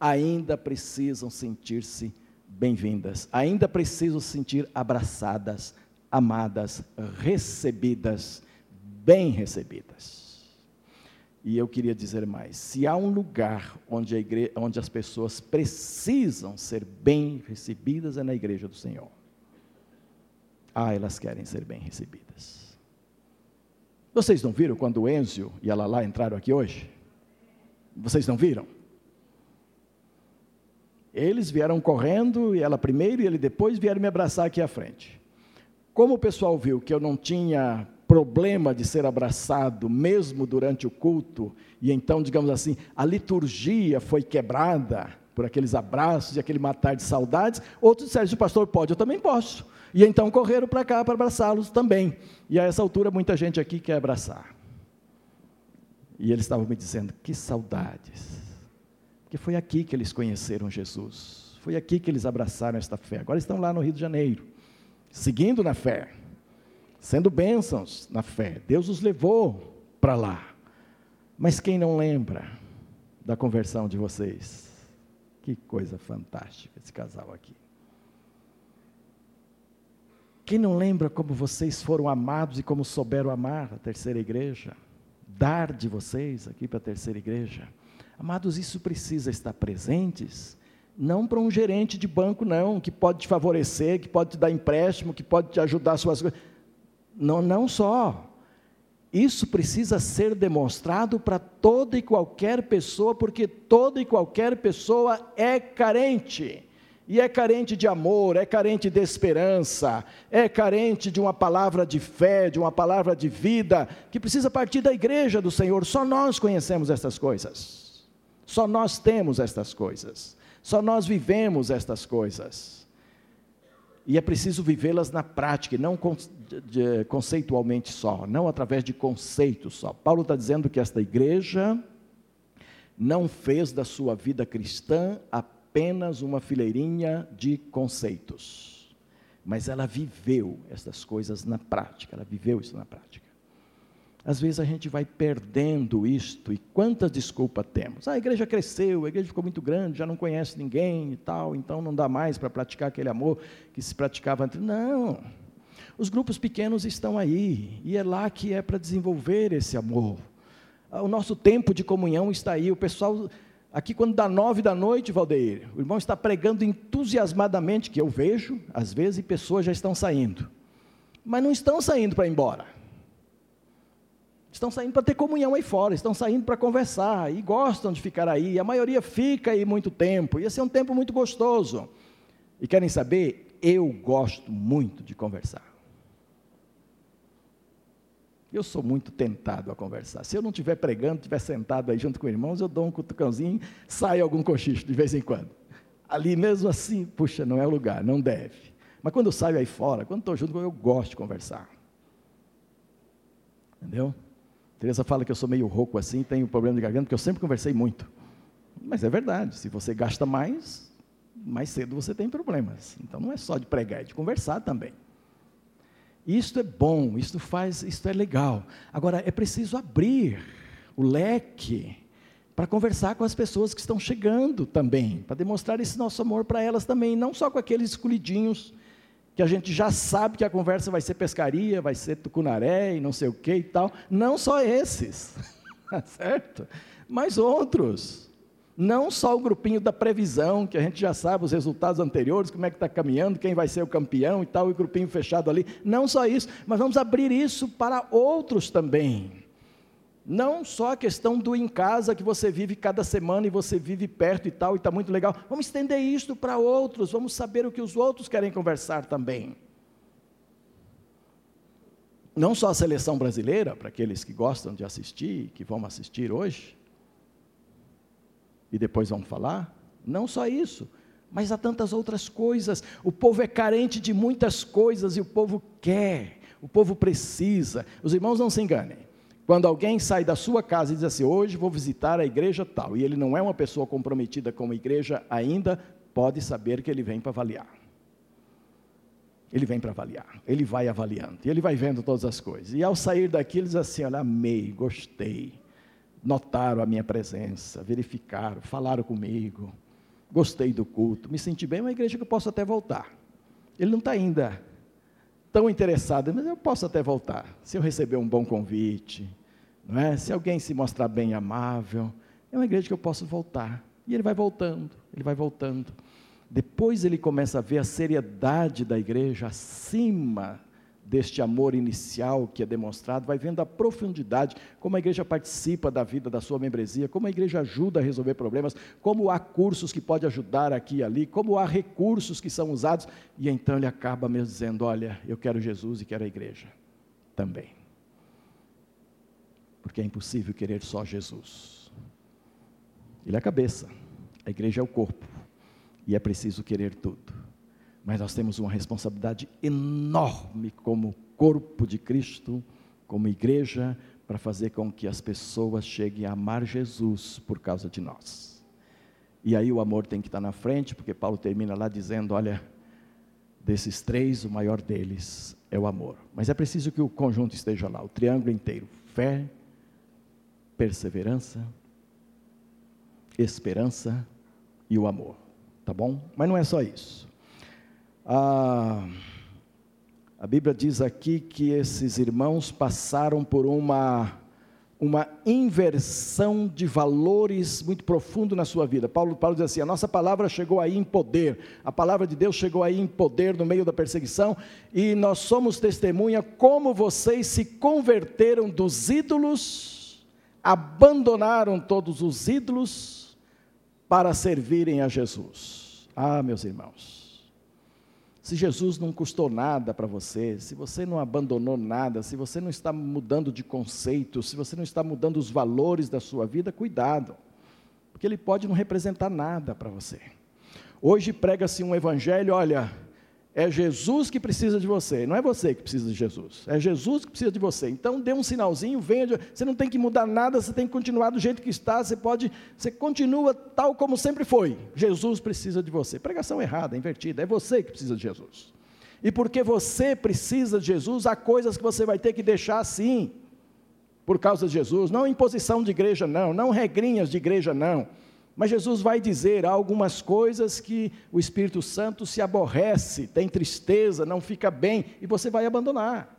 Ainda precisam sentir-se bem-vindas, ainda precisam se sentir abraçadas, amadas, recebidas, bem recebidas. E eu queria dizer mais: se há um lugar onde, onde as pessoas precisam ser bem recebidas, é na igreja do Senhor. Ah, elas querem ser bem recebidas. Vocês não viram quando o Enzio e a Lala entraram aqui hoje? Vocês não viram? Eles vieram correndo, e ela primeiro e ele depois vieram me abraçar aqui à frente. Como o pessoal viu que eu não tinha problema de ser abraçado mesmo durante o culto, e então, digamos assim, a liturgia foi quebrada por aqueles abraços e aquele matar de saudades, outros disseram, pastor pode, eu também posso. E então correram para cá para abraçá-los também. E a essa altura muita gente aqui quer abraçar. E eles estavam me dizendo, que saudades. Porque foi aqui que eles conheceram Jesus. Foi aqui que eles abraçaram esta fé. Agora estão lá no Rio de Janeiro, seguindo na fé sendo bênçãos na fé. Deus os levou para lá. Mas quem não lembra da conversão de vocês? Que coisa fantástica esse casal aqui. Quem não lembra como vocês foram amados e como souberam amar a terceira igreja? Dar de vocês aqui para a terceira igreja? Amados, isso precisa estar presentes, não para um gerente de banco, não, que pode te favorecer, que pode te dar empréstimo, que pode te ajudar as suas coisas não, não só. Isso precisa ser demonstrado para toda e qualquer pessoa, porque toda e qualquer pessoa é carente. E é carente de amor, é carente de esperança, é carente de uma palavra de fé, de uma palavra de vida, que precisa partir da igreja do Senhor. Só nós conhecemos estas coisas. Só nós temos estas coisas. Só nós vivemos estas coisas. E é preciso vivê-las na prática, não conceitualmente só, não através de conceitos só. Paulo está dizendo que esta igreja não fez da sua vida cristã apenas uma fileirinha de conceitos, mas ela viveu essas coisas na prática, ela viveu isso na prática. Às vezes a gente vai perdendo isto, e quantas desculpas temos? Ah, a igreja cresceu, a igreja ficou muito grande, já não conhece ninguém e tal, então não dá mais para praticar aquele amor que se praticava antes. Não. Os grupos pequenos estão aí, e é lá que é para desenvolver esse amor. Ah, o nosso tempo de comunhão está aí, o pessoal. Aqui, quando dá nove da noite, Valdeir, o irmão está pregando entusiasmadamente, que eu vejo, às vezes, e pessoas já estão saindo. Mas não estão saindo para ir embora Estão saindo para ter comunhão aí fora, estão saindo para conversar e gostam de ficar aí. A maioria fica aí muito tempo, e esse é um tempo muito gostoso. E querem saber? Eu gosto muito de conversar. Eu sou muito tentado a conversar. Se eu não estiver pregando, estiver sentado aí junto com irmãos, eu dou um cutucãozinho, sai algum cochicho de vez em quando. Ali mesmo assim, puxa, não é o lugar, não deve. Mas quando eu saio aí fora, quando estou junto, eu gosto de conversar. Entendeu? Teresa fala que eu sou meio rouco assim, tenho problema de garganta, porque eu sempre conversei muito. Mas é verdade, se você gasta mais, mais cedo você tem problemas. Então não é só de pregar, é de conversar também. Isto é bom, isto faz, isto é legal. Agora é preciso abrir o leque para conversar com as pessoas que estão chegando também, para demonstrar esse nosso amor para elas também, não só com aqueles escolhidinhos que a gente já sabe que a conversa vai ser pescaria, vai ser tucunaré e não sei o que e tal. Não só esses, tá certo? Mas outros. Não só o grupinho da previsão, que a gente já sabe os resultados anteriores, como é que está caminhando, quem vai ser o campeão e tal, e o grupinho fechado ali. Não só isso, mas vamos abrir isso para outros também. Não só a questão do em casa que você vive cada semana e você vive perto e tal, e está muito legal. Vamos estender isto para outros, vamos saber o que os outros querem conversar também. Não só a seleção brasileira, para aqueles que gostam de assistir, que vão assistir hoje, e depois vão falar. Não só isso, mas há tantas outras coisas. O povo é carente de muitas coisas e o povo quer, o povo precisa. Os irmãos não se enganem. Quando alguém sai da sua casa e diz assim: Hoje vou visitar a igreja tal, e ele não é uma pessoa comprometida com a igreja ainda, pode saber que ele vem para avaliar. Ele vem para avaliar, ele vai avaliando, e ele vai vendo todas as coisas. E ao sair daqui, ele diz assim: Olha, amei, gostei, notaram a minha presença, verificaram, falaram comigo, gostei do culto, me senti bem, uma igreja que eu posso até voltar. Ele não está ainda tão interessado, mas eu posso até voltar, se eu receber um bom convite, não é? Se alguém se mostrar bem amável, é uma igreja que eu posso voltar. E ele vai voltando, ele vai voltando. Depois ele começa a ver a seriedade da igreja acima deste amor inicial que é demonstrado, vai vendo a profundidade, como a igreja participa da vida da sua membresia, como a igreja ajuda a resolver problemas, como há cursos que pode ajudar aqui e ali, como há recursos que são usados, e então ele acaba mesmo dizendo: Olha, eu quero Jesus e quero a igreja também porque é impossível querer só Jesus. Ele é a cabeça, a igreja é o corpo, e é preciso querer tudo. Mas nós temos uma responsabilidade enorme como corpo de Cristo, como igreja, para fazer com que as pessoas cheguem a amar Jesus por causa de nós. E aí o amor tem que estar na frente, porque Paulo termina lá dizendo: olha, desses três, o maior deles é o amor. Mas é preciso que o conjunto esteja lá, o triângulo inteiro: fé, perseverança, esperança e o amor. Tá bom? Mas não é só isso. A Bíblia diz aqui que esses irmãos passaram por uma uma inversão de valores muito profundo na sua vida. Paulo, Paulo diz assim: a nossa palavra chegou aí em poder, a palavra de Deus chegou aí em poder no meio da perseguição, e nós somos testemunha como vocês se converteram dos ídolos abandonaram todos os ídolos para servirem a Jesus. Ah, meus irmãos, se Jesus não custou nada para você, se você não abandonou nada, se você não está mudando de conceito, se você não está mudando os valores da sua vida, cuidado, porque ele pode não representar nada para você. Hoje prega-se um evangelho, olha, é Jesus que precisa de você, não é você que precisa de Jesus, é Jesus que precisa de você. Então dê um sinalzinho, venha, você não tem que mudar nada, você tem que continuar do jeito que está, você pode, você continua tal como sempre foi. Jesus precisa de você. Pregação errada, invertida, é você que precisa de Jesus. E porque você precisa de Jesus, há coisas que você vai ter que deixar sim, por causa de Jesus, não imposição de igreja não, não regrinhas de igreja não. Mas Jesus vai dizer algumas coisas que o Espírito Santo se aborrece, tem tristeza, não fica bem, e você vai abandonar.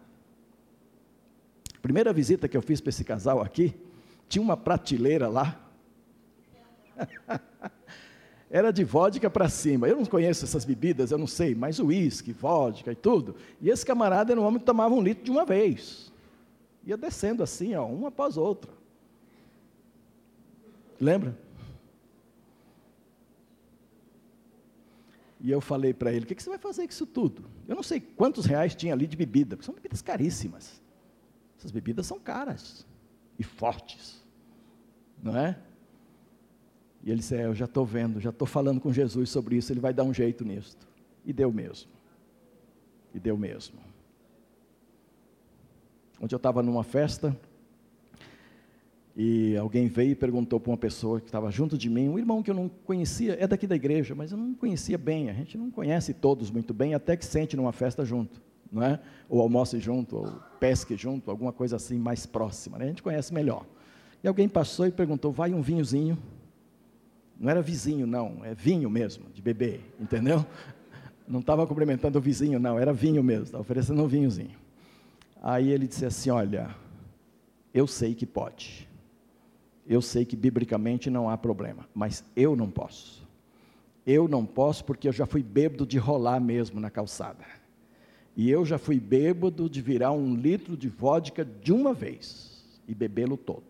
Primeira visita que eu fiz para esse casal aqui, tinha uma prateleira lá. Era de vodka para cima. Eu não conheço essas bebidas, eu não sei, mas uísque, vodka e tudo. E esse camarada era um homem que tomava um litro de uma vez. Ia descendo assim, ó, uma após outra. Lembra? E eu falei para ele: o que, que, você vai fazer com isso tudo? Eu não sei quantos reais tinha ali de bebida, porque são bebidas caríssimas. Essas bebidas são caras e fortes, não é? E ele disse: é, Eu já estou vendo, já estou falando com Jesus sobre isso, ele vai dar um jeito nisso. E deu mesmo. E deu mesmo. Onde eu estava numa festa, e alguém veio e perguntou para uma pessoa que estava junto de mim, um irmão que eu não conhecia, é daqui da igreja, mas eu não conhecia bem, a gente não conhece todos muito bem, até que sente numa festa junto, não é? Ou almoce junto, ou pesque junto, alguma coisa assim mais próxima, né? a gente conhece melhor. E alguém passou e perguntou, vai um vinhozinho? Não era vizinho, não, é vinho mesmo, de beber, entendeu? Não estava cumprimentando o vizinho, não, era vinho mesmo, estava oferecendo um vinhozinho. Aí ele disse assim, olha, eu sei que pode eu sei que biblicamente não há problema, mas eu não posso. Eu não posso porque eu já fui bêbado de rolar mesmo na calçada. E eu já fui bêbado de virar um litro de vodka de uma vez e bebê-lo todo.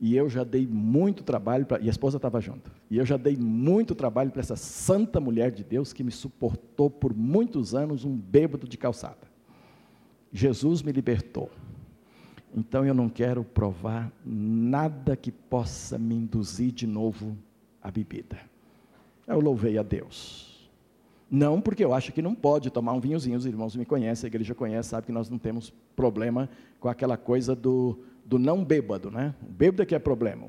E eu já dei muito trabalho, pra, e a esposa estava junto, e eu já dei muito trabalho para essa santa mulher de Deus que me suportou por muitos anos um bêbado de calçada. Jesus me libertou. Então eu não quero provar nada que possa me induzir de novo à bebida. Eu louvei a Deus. Não porque eu acho que não pode tomar um vinhozinho, os irmãos me conhecem, a igreja conhece, sabe que nós não temos problema com aquela coisa do, do não bêbado, né? O bêbado é que é problema.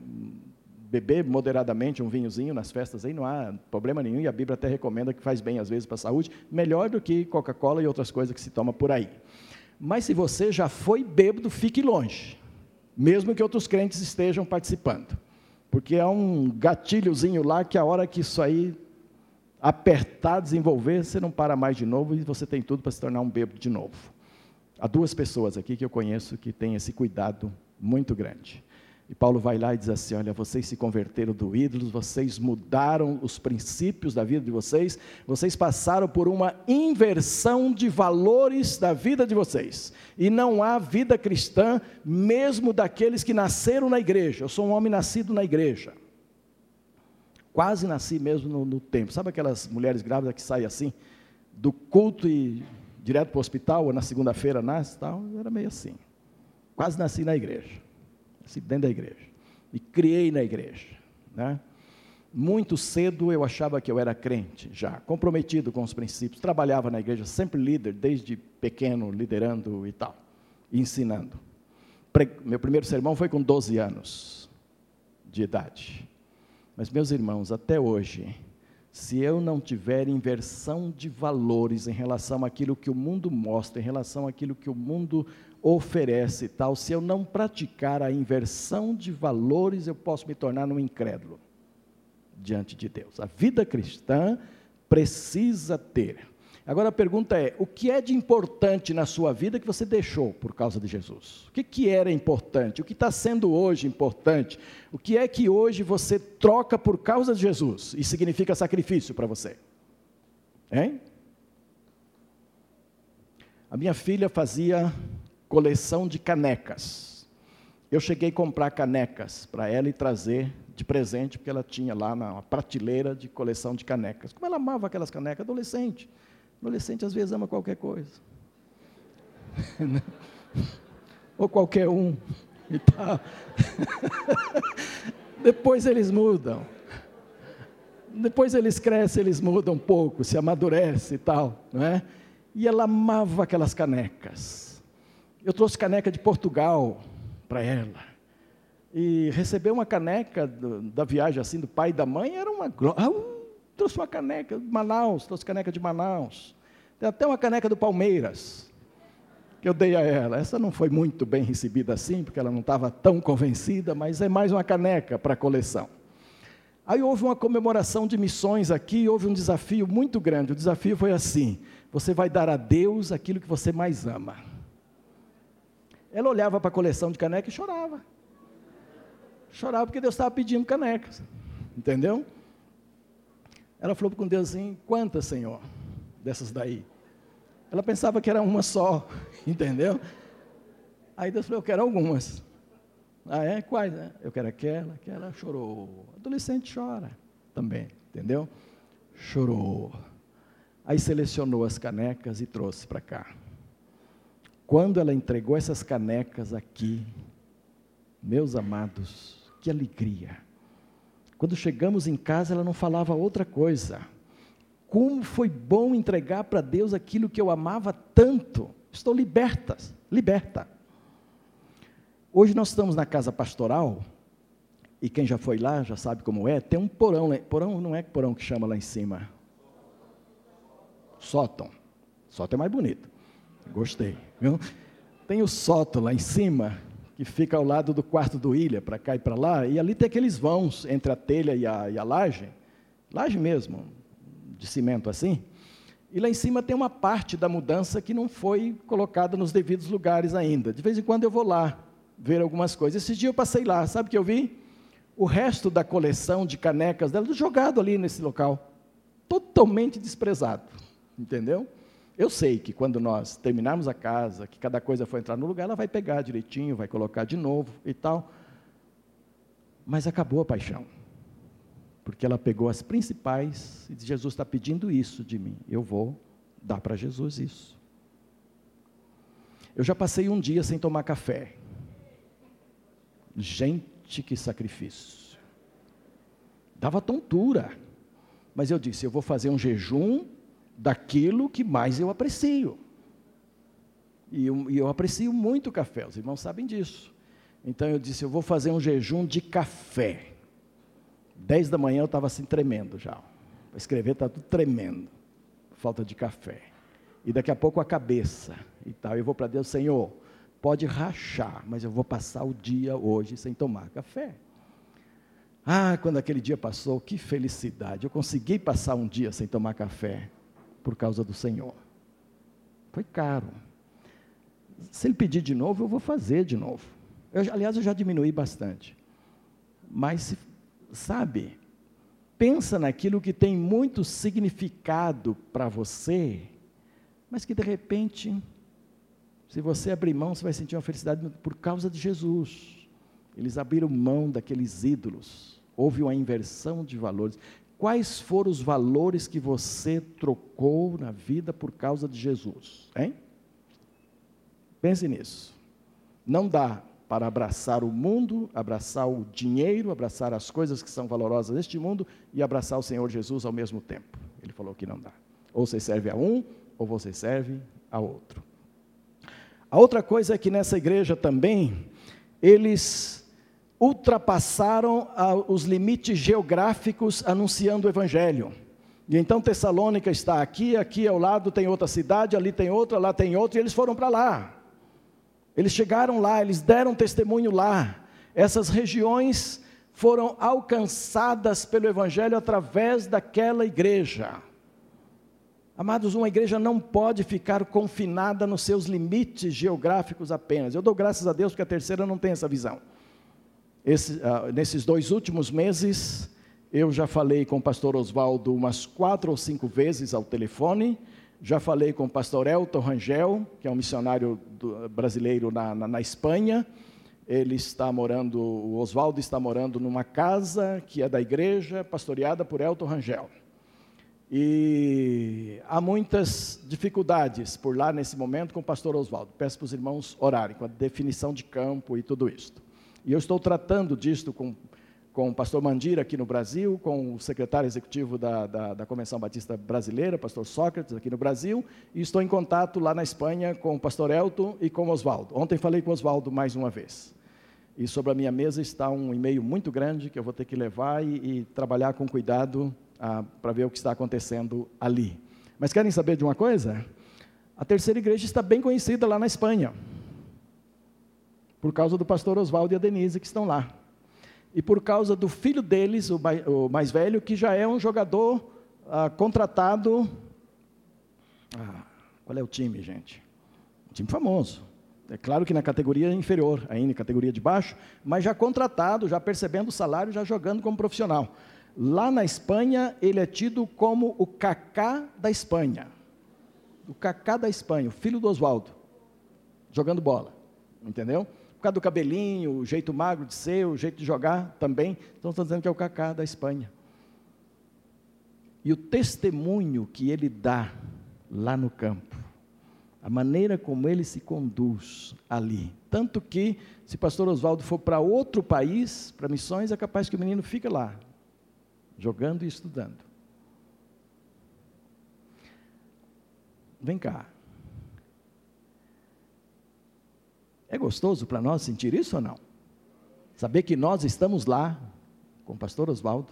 Beber moderadamente um vinhozinho nas festas aí não há problema nenhum, e a Bíblia até recomenda que faz bem às vezes para a saúde, melhor do que Coca-Cola e outras coisas que se toma por aí. Mas se você já foi bêbado, fique longe, mesmo que outros crentes estejam participando, porque há um gatilhozinho lá que a hora que isso aí apertar, desenvolver, você não para mais de novo e você tem tudo para se tornar um bêbado de novo. Há duas pessoas aqui que eu conheço que têm esse cuidado muito grande. E Paulo vai lá e diz assim: Olha, vocês se converteram do ídolo, vocês mudaram os princípios da vida de vocês, vocês passaram por uma inversão de valores da vida de vocês. E não há vida cristã, mesmo daqueles que nasceram na igreja. Eu sou um homem nascido na igreja. Quase nasci mesmo no, no tempo. Sabe aquelas mulheres grávidas que saem assim, do culto e direto para o hospital, ou na segunda-feira nasce tal? Era meio assim. Quase nasci na igreja dentro da igreja. E criei na igreja. Né? Muito cedo eu achava que eu era crente, já, comprometido com os princípios. Trabalhava na igreja, sempre líder, desde pequeno, liderando e tal, ensinando. Pre meu primeiro sermão foi com 12 anos de idade. Mas, meus irmãos, até hoje, se eu não tiver inversão de valores em relação àquilo que o mundo mostra, em relação àquilo que o mundo oferece tal, se eu não praticar a inversão de valores, eu posso me tornar um incrédulo diante de Deus. A vida cristã precisa ter. Agora a pergunta é: o que é de importante na sua vida que você deixou por causa de Jesus? O que, que era importante? O que está sendo hoje importante? O que é que hoje você troca por causa de Jesus e significa sacrifício para você? Hein? A minha filha fazia coleção de canecas. Eu cheguei a comprar canecas para ela e trazer de presente, porque ela tinha lá na prateleira de coleção de canecas. Como ela amava aquelas canecas, adolescente. Adolescente às vezes ama qualquer coisa. Ou qualquer um. E tá. Depois eles mudam. Depois eles crescem, eles mudam um pouco, se amadurecem e tal, não é? E ela amava aquelas canecas. Eu trouxe caneca de Portugal para ela. E receber uma caneca do, da viagem assim do pai e da mãe era uma glória. Trouxe uma caneca de Manaus, trouxe caneca de Manaus. Tem até uma caneca do Palmeiras que eu dei a ela. Essa não foi muito bem recebida assim, porque ela não estava tão convencida, mas é mais uma caneca para a coleção. Aí houve uma comemoração de missões aqui, houve um desafio muito grande. O desafio foi assim: você vai dar a Deus aquilo que você mais ama. Ela olhava para a coleção de caneca e chorava. Chorava porque Deus estava pedindo canecas. Entendeu? Ela falou com Deus assim: quantas, Senhor, dessas daí? Ela pensava que era uma só, entendeu? Aí Deus falou, eu quero algumas. Ah, é? Quais? Né? Eu quero aquela, aquela, chorou. Adolescente chora também, entendeu? Chorou. Aí selecionou as canecas e trouxe para cá. Quando ela entregou essas canecas aqui, meus amados, que alegria. Quando chegamos em casa, ela não falava outra coisa. Como foi bom entregar para Deus aquilo que eu amava tanto. Estou liberta, liberta. Hoje nós estamos na casa pastoral, e quem já foi lá já sabe como é, tem um porão, porão não é porão que chama lá em cima. Sótão. Sótão é mais bonito. Gostei. Viu? Tem o sótão lá em cima, que fica ao lado do quarto do Ilha, para cá e para lá, e ali tem aqueles vãos entre a telha e a, e a laje, laje mesmo, de cimento assim, e lá em cima tem uma parte da mudança que não foi colocada nos devidos lugares ainda. De vez em quando eu vou lá ver algumas coisas. Esse dia eu passei lá, sabe o que eu vi? O resto da coleção de canecas dela jogado ali nesse local, totalmente desprezado, entendeu? Eu sei que quando nós terminarmos a casa, que cada coisa for entrar no lugar, ela vai pegar direitinho, vai colocar de novo e tal. Mas acabou a paixão porque ela pegou as principais e Jesus está pedindo isso de mim, eu vou dar para Jesus isso. Eu já passei um dia sem tomar café. Gente, que sacrifício. Dava tontura. Mas eu disse: eu vou fazer um jejum daquilo que mais eu aprecio. E eu, e eu aprecio muito café, os irmãos sabem disso. Então eu disse: eu vou fazer um jejum de café. Dez da manhã eu estava assim tremendo já. Para escrever está tudo tremendo. Falta de café. E daqui a pouco a cabeça e tal. Eu vou para Deus, Senhor, pode rachar, mas eu vou passar o dia hoje sem tomar café. Ah, quando aquele dia passou, que felicidade. Eu consegui passar um dia sem tomar café por causa do Senhor. Foi caro. Se ele pedir de novo, eu vou fazer de novo. Eu, aliás, eu já diminuí bastante. Mas sabe, pensa naquilo que tem muito significado para você, mas que de repente, se você abrir mão, você vai sentir uma felicidade por causa de Jesus. Eles abriram mão daqueles ídolos, houve uma inversão de valores. Quais foram os valores que você trocou na vida por causa de Jesus? Hein? Pense nisso. Não dá para abraçar o mundo, abraçar o dinheiro, abraçar as coisas que são valorosas neste mundo e abraçar o Senhor Jesus ao mesmo tempo. Ele falou que não dá. Ou você serve a um, ou você serve a outro. A outra coisa é que nessa igreja também, eles ultrapassaram os limites geográficos anunciando o Evangelho. E então Tessalônica está aqui, aqui ao lado tem outra cidade, ali tem outra, lá tem outra, e eles foram para lá. Eles chegaram lá, eles deram testemunho lá. Essas regiões foram alcançadas pelo Evangelho através daquela igreja. Amados, uma igreja não pode ficar confinada nos seus limites geográficos apenas. Eu dou graças a Deus porque a terceira não tem essa visão. Esse, uh, nesses dois últimos meses, eu já falei com o pastor Oswaldo umas quatro ou cinco vezes ao telefone, já falei com o pastor Elton Rangel, que é um missionário do, brasileiro na, na, na, Espanha. Ele está morando, o Oswaldo está morando numa casa que é da igreja, pastoreada por Elton Rangel. E há muitas dificuldades por lá nesse momento com o pastor Oswaldo. Peço para os irmãos orarem com a definição de campo e tudo isso. E eu estou tratando disto com com o pastor Mandira aqui no Brasil, com o secretário executivo da, da, da, Convenção Batista Brasileira, pastor Sócrates, aqui no Brasil, e estou em contato lá na Espanha com o pastor Elton e com o Oswaldo. Ontem falei com Oswaldo mais uma vez. E sobre a minha mesa está um e-mail muito grande que eu vou ter que levar e, e trabalhar com cuidado ah, para ver o que está acontecendo ali. Mas querem saber de uma coisa? A terceira igreja está bem conhecida lá na Espanha, por causa do pastor Oswaldo e a Denise que estão lá. E por causa do filho deles, o mais velho, que já é um jogador ah, contratado. Ah, qual é o time, gente? Um time famoso. É claro que na categoria inferior, ainda categoria de baixo, mas já contratado, já percebendo o salário, já jogando como profissional. Lá na Espanha, ele é tido como o Cacá da Espanha. O Cacá da Espanha, o filho do Oswaldo, jogando bola. Entendeu? Por causa do cabelinho, o jeito magro de ser, o jeito de jogar também. Então estão dizendo que é o Cacá da Espanha. E o testemunho que ele dá lá no campo, a maneira como ele se conduz ali. Tanto que, se o pastor Oswaldo for para outro país, para missões, é capaz que o menino fique lá, jogando e estudando. Vem cá. É gostoso para nós sentir isso ou não? Saber que nós estamos lá com o pastor Oswaldo.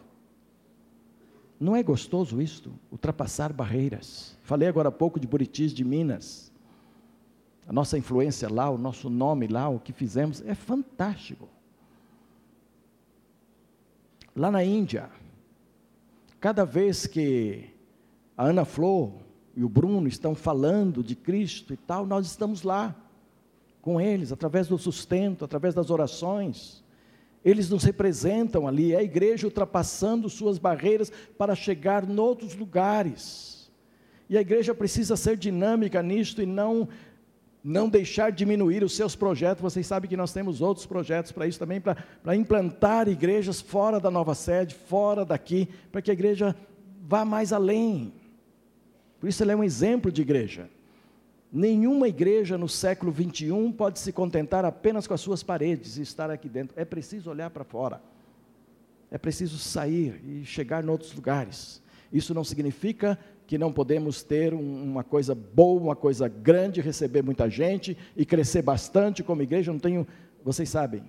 Não é gostoso isto? Ultrapassar barreiras. Falei agora há pouco de Buritis de Minas. A nossa influência lá, o nosso nome lá, o que fizemos, é fantástico. Lá na Índia, Cada vez que a Ana Flor e o Bruno estão falando de Cristo e tal, nós estamos lá com eles, através do sustento, através das orações. Eles nos representam ali, é a igreja ultrapassando suas barreiras para chegar em outros lugares. E a igreja precisa ser dinâmica nisto e não não deixar diminuir os seus projetos. Vocês sabem que nós temos outros projetos para isso também, para implantar igrejas fora da nova sede, fora daqui, para que a igreja vá mais além. Por isso ela é um exemplo de igreja. Nenhuma igreja no século 21 pode se contentar apenas com as suas paredes e estar aqui dentro. É preciso olhar para fora. É preciso sair e chegar em outros lugares. Isso não significa que não podemos ter uma coisa boa, uma coisa grande, receber muita gente e crescer bastante como igreja. Eu não tenho, vocês sabem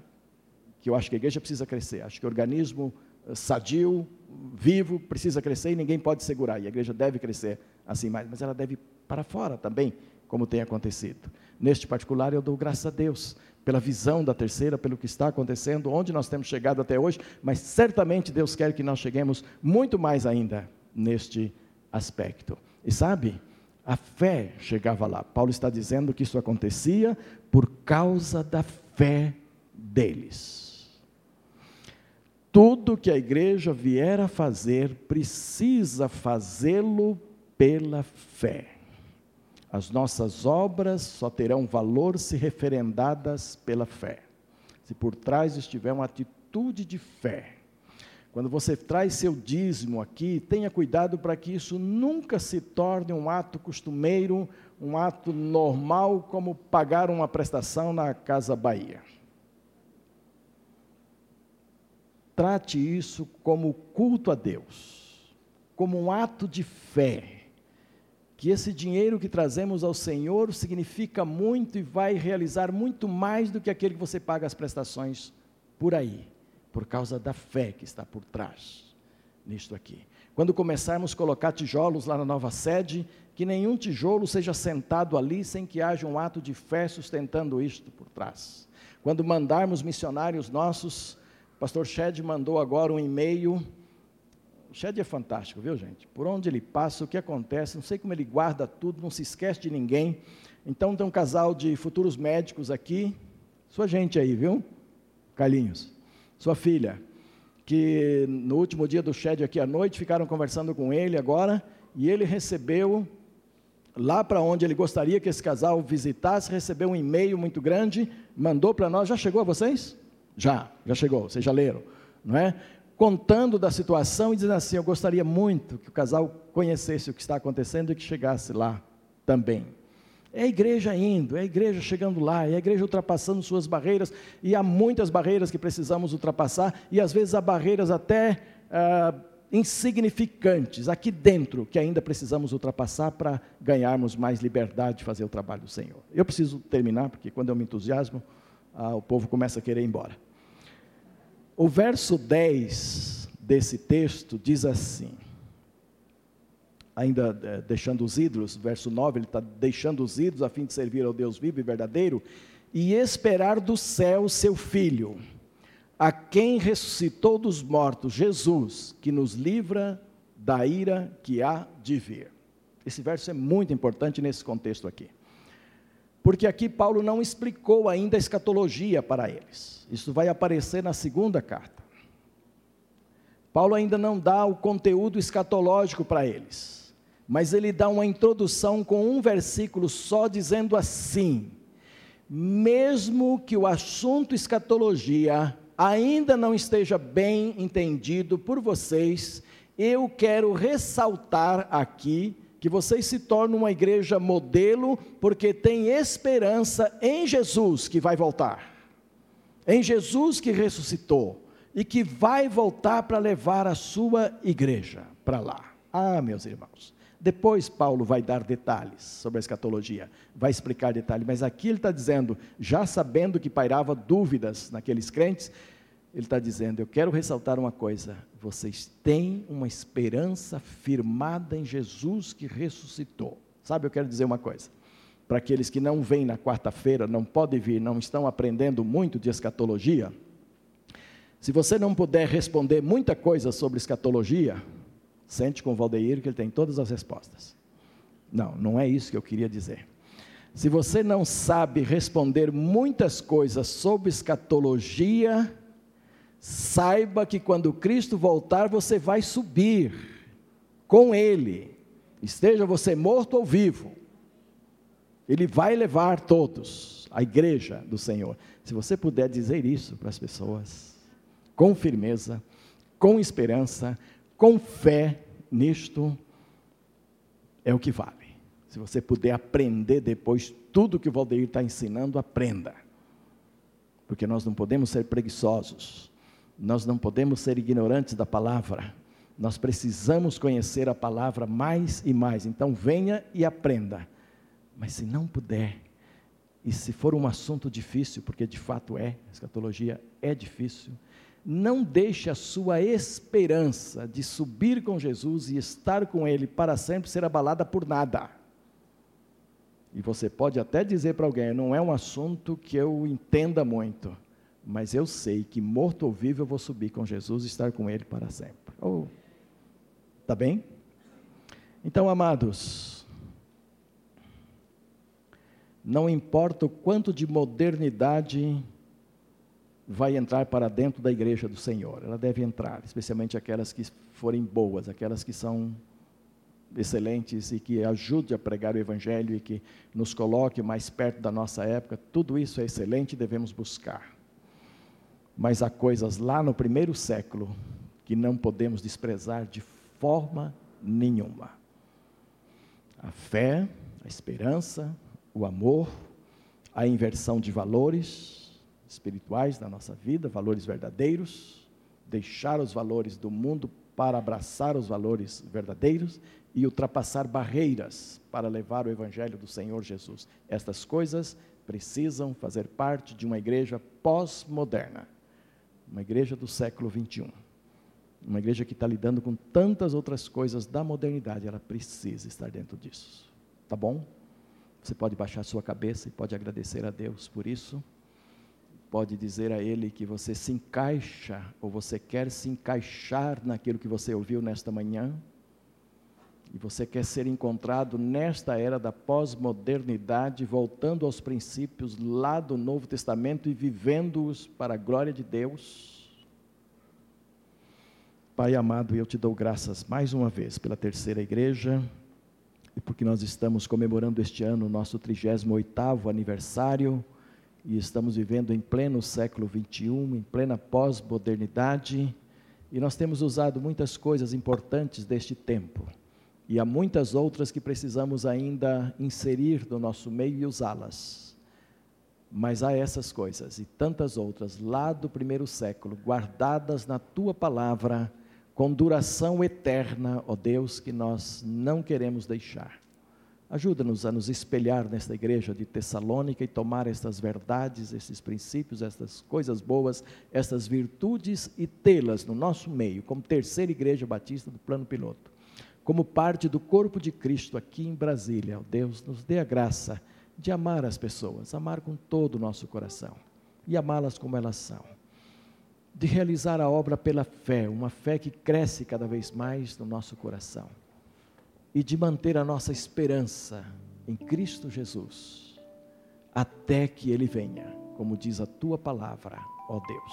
que eu acho que a igreja precisa crescer. Acho que o organismo eh, sadio, vivo, precisa crescer e ninguém pode segurar. E a igreja deve crescer assim mais, mas ela deve para fora também, como tem acontecido. Neste particular, eu dou graças a Deus pela visão da terceira, pelo que está acontecendo, onde nós temos chegado até hoje, mas certamente Deus quer que nós cheguemos muito mais ainda neste aspecto. E sabe, a fé chegava lá. Paulo está dizendo que isso acontecia por causa da fé deles. Tudo que a igreja vier a fazer, precisa fazê-lo pela fé. As nossas obras só terão valor se referendadas pela fé. Se por trás estiver uma atitude de fé, quando você traz seu dízimo aqui, tenha cuidado para que isso nunca se torne um ato costumeiro, um ato normal, como pagar uma prestação na Casa Bahia. Trate isso como culto a Deus, como um ato de fé. Que esse dinheiro que trazemos ao Senhor significa muito e vai realizar muito mais do que aquele que você paga as prestações por aí por causa da fé que está por trás nisto aqui. Quando começarmos a colocar tijolos lá na nova sede, que nenhum tijolo seja sentado ali sem que haja um ato de fé sustentando isto por trás. Quando mandarmos missionários nossos, o pastor Shed mandou agora um e-mail. O Shed é fantástico, viu gente? Por onde ele passa, o que acontece, não sei como ele guarda tudo, não se esquece de ninguém. Então tem um casal de futuros médicos aqui, sua gente aí, viu? Carlinhos sua filha, que no último dia do Shed aqui à noite ficaram conversando com ele agora, e ele recebeu, lá para onde ele gostaria que esse casal visitasse, recebeu um e-mail muito grande, mandou para nós, já chegou a vocês? Já, já chegou, vocês já leram, não é? Contando da situação e dizendo assim: Eu gostaria muito que o casal conhecesse o que está acontecendo e que chegasse lá também. É a igreja indo, é a igreja chegando lá, é a igreja ultrapassando suas barreiras, e há muitas barreiras que precisamos ultrapassar, e às vezes há barreiras até ah, insignificantes aqui dentro que ainda precisamos ultrapassar para ganharmos mais liberdade de fazer o trabalho do Senhor. Eu preciso terminar, porque quando eu me entusiasmo, ah, o povo começa a querer ir embora. O verso 10 desse texto diz assim: ainda é, deixando os ídolos, verso 9, ele está deixando os ídolos a fim de servir ao Deus vivo e verdadeiro, e esperar do céu seu Filho, a quem ressuscitou dos mortos, Jesus, que nos livra da ira que há de vir. Esse verso é muito importante nesse contexto aqui. Porque aqui Paulo não explicou ainda a escatologia para eles. Isso vai aparecer na segunda carta. Paulo ainda não dá o conteúdo escatológico para eles mas ele dá uma introdução com um versículo só dizendo assim: mesmo que o assunto escatologia ainda não esteja bem entendido por vocês, eu quero ressaltar aqui que vocês se tornam uma igreja modelo, porque tem esperança em Jesus que vai voltar, em Jesus que ressuscitou e que vai voltar para levar a sua igreja para lá. Ah, meus irmãos, depois Paulo vai dar detalhes sobre a escatologia, vai explicar detalhes, mas aqui ele está dizendo, já sabendo que pairava dúvidas naqueles crentes, ele está dizendo: Eu quero ressaltar uma coisa, vocês têm uma esperança firmada em Jesus que ressuscitou. Sabe, eu quero dizer uma coisa. Para aqueles que não vêm na quarta-feira, não podem vir, não estão aprendendo muito de escatologia, se você não puder responder muita coisa sobre escatologia, Sente com o Valdeir que ele tem todas as respostas. Não, não é isso que eu queria dizer. Se você não sabe responder muitas coisas sobre escatologia, saiba que quando Cristo voltar, você vai subir com Ele, esteja você morto ou vivo. Ele vai levar todos, a igreja do Senhor. Se você puder dizer isso para as pessoas, com firmeza, com esperança, com fé nisto é o que vale. Se você puder aprender depois tudo que o Valdeir está ensinando, aprenda. Porque nós não podemos ser preguiçosos, nós não podemos ser ignorantes da palavra, nós precisamos conhecer a palavra mais e mais. Então venha e aprenda. Mas se não puder, e se for um assunto difícil, porque de fato é, a escatologia é difícil, não deixe a sua esperança de subir com Jesus e estar com Ele para sempre ser abalada por nada. E você pode até dizer para alguém: não é um assunto que eu entenda muito, mas eu sei que morto ou vivo eu vou subir com Jesus e estar com Ele para sempre. Oh, tá bem? Então, amados, não importa o quanto de modernidade vai entrar para dentro da igreja do Senhor. Ela deve entrar, especialmente aquelas que forem boas, aquelas que são excelentes e que ajude a pregar o evangelho e que nos coloque mais perto da nossa época. Tudo isso é excelente e devemos buscar. Mas há coisas lá no primeiro século que não podemos desprezar de forma nenhuma. A fé, a esperança, o amor, a inversão de valores, espirituais da nossa vida, valores verdadeiros, deixar os valores do mundo para abraçar os valores verdadeiros e ultrapassar barreiras para levar o evangelho do Senhor Jesus. Estas coisas precisam fazer parte de uma igreja pós-moderna, uma igreja do século 21. Uma igreja que está lidando com tantas outras coisas da modernidade, ela precisa estar dentro disso. Tá bom? Você pode baixar sua cabeça e pode agradecer a Deus por isso pode dizer a Ele que você se encaixa, ou você quer se encaixar naquilo que você ouviu nesta manhã, e você quer ser encontrado nesta era da pós-modernidade, voltando aos princípios lá do Novo Testamento e vivendo-os para a glória de Deus. Pai amado, eu te dou graças mais uma vez pela terceira igreja, e porque nós estamos comemorando este ano o nosso 38º aniversário, e estamos vivendo em pleno século 21, em plena pós-modernidade, e nós temos usado muitas coisas importantes deste tempo E há muitas outras que precisamos ainda inserir no nosso meio e usá-las. Mas há essas coisas e tantas outras lá do primeiro século, guardadas na tua palavra, com duração eterna, ó Deus, que nós não queremos deixar. Ajuda-nos a nos espelhar nesta igreja de Tessalônica e tomar estas verdades, esses princípios, estas coisas boas, estas virtudes e tê-las no nosso meio, como terceira igreja batista do plano piloto, como parte do corpo de Cristo aqui em Brasília. Deus, nos dê a graça de amar as pessoas, amar com todo o nosso coração e amá-las como elas são. De realizar a obra pela fé, uma fé que cresce cada vez mais no nosso coração e de manter a nossa esperança em Cristo Jesus, até que Ele venha, como diz a tua palavra, ó Deus.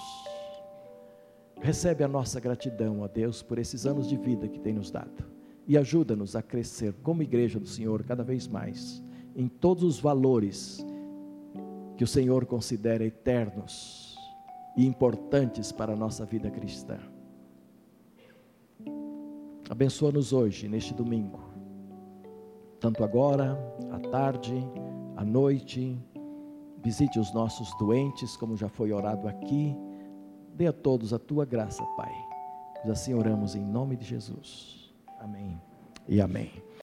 Recebe a nossa gratidão, ó Deus, por esses anos de vida que tem nos dado e ajuda-nos a crescer como igreja do Senhor cada vez mais em todos os valores que o Senhor considera eternos e importantes para a nossa vida cristã. Abençoa-nos hoje, neste domingo, tanto agora, à tarde, à noite. Visite os nossos doentes, como já foi orado aqui. Dê a todos a tua graça, Pai. Nós assim oramos em nome de Jesus. Amém e amém.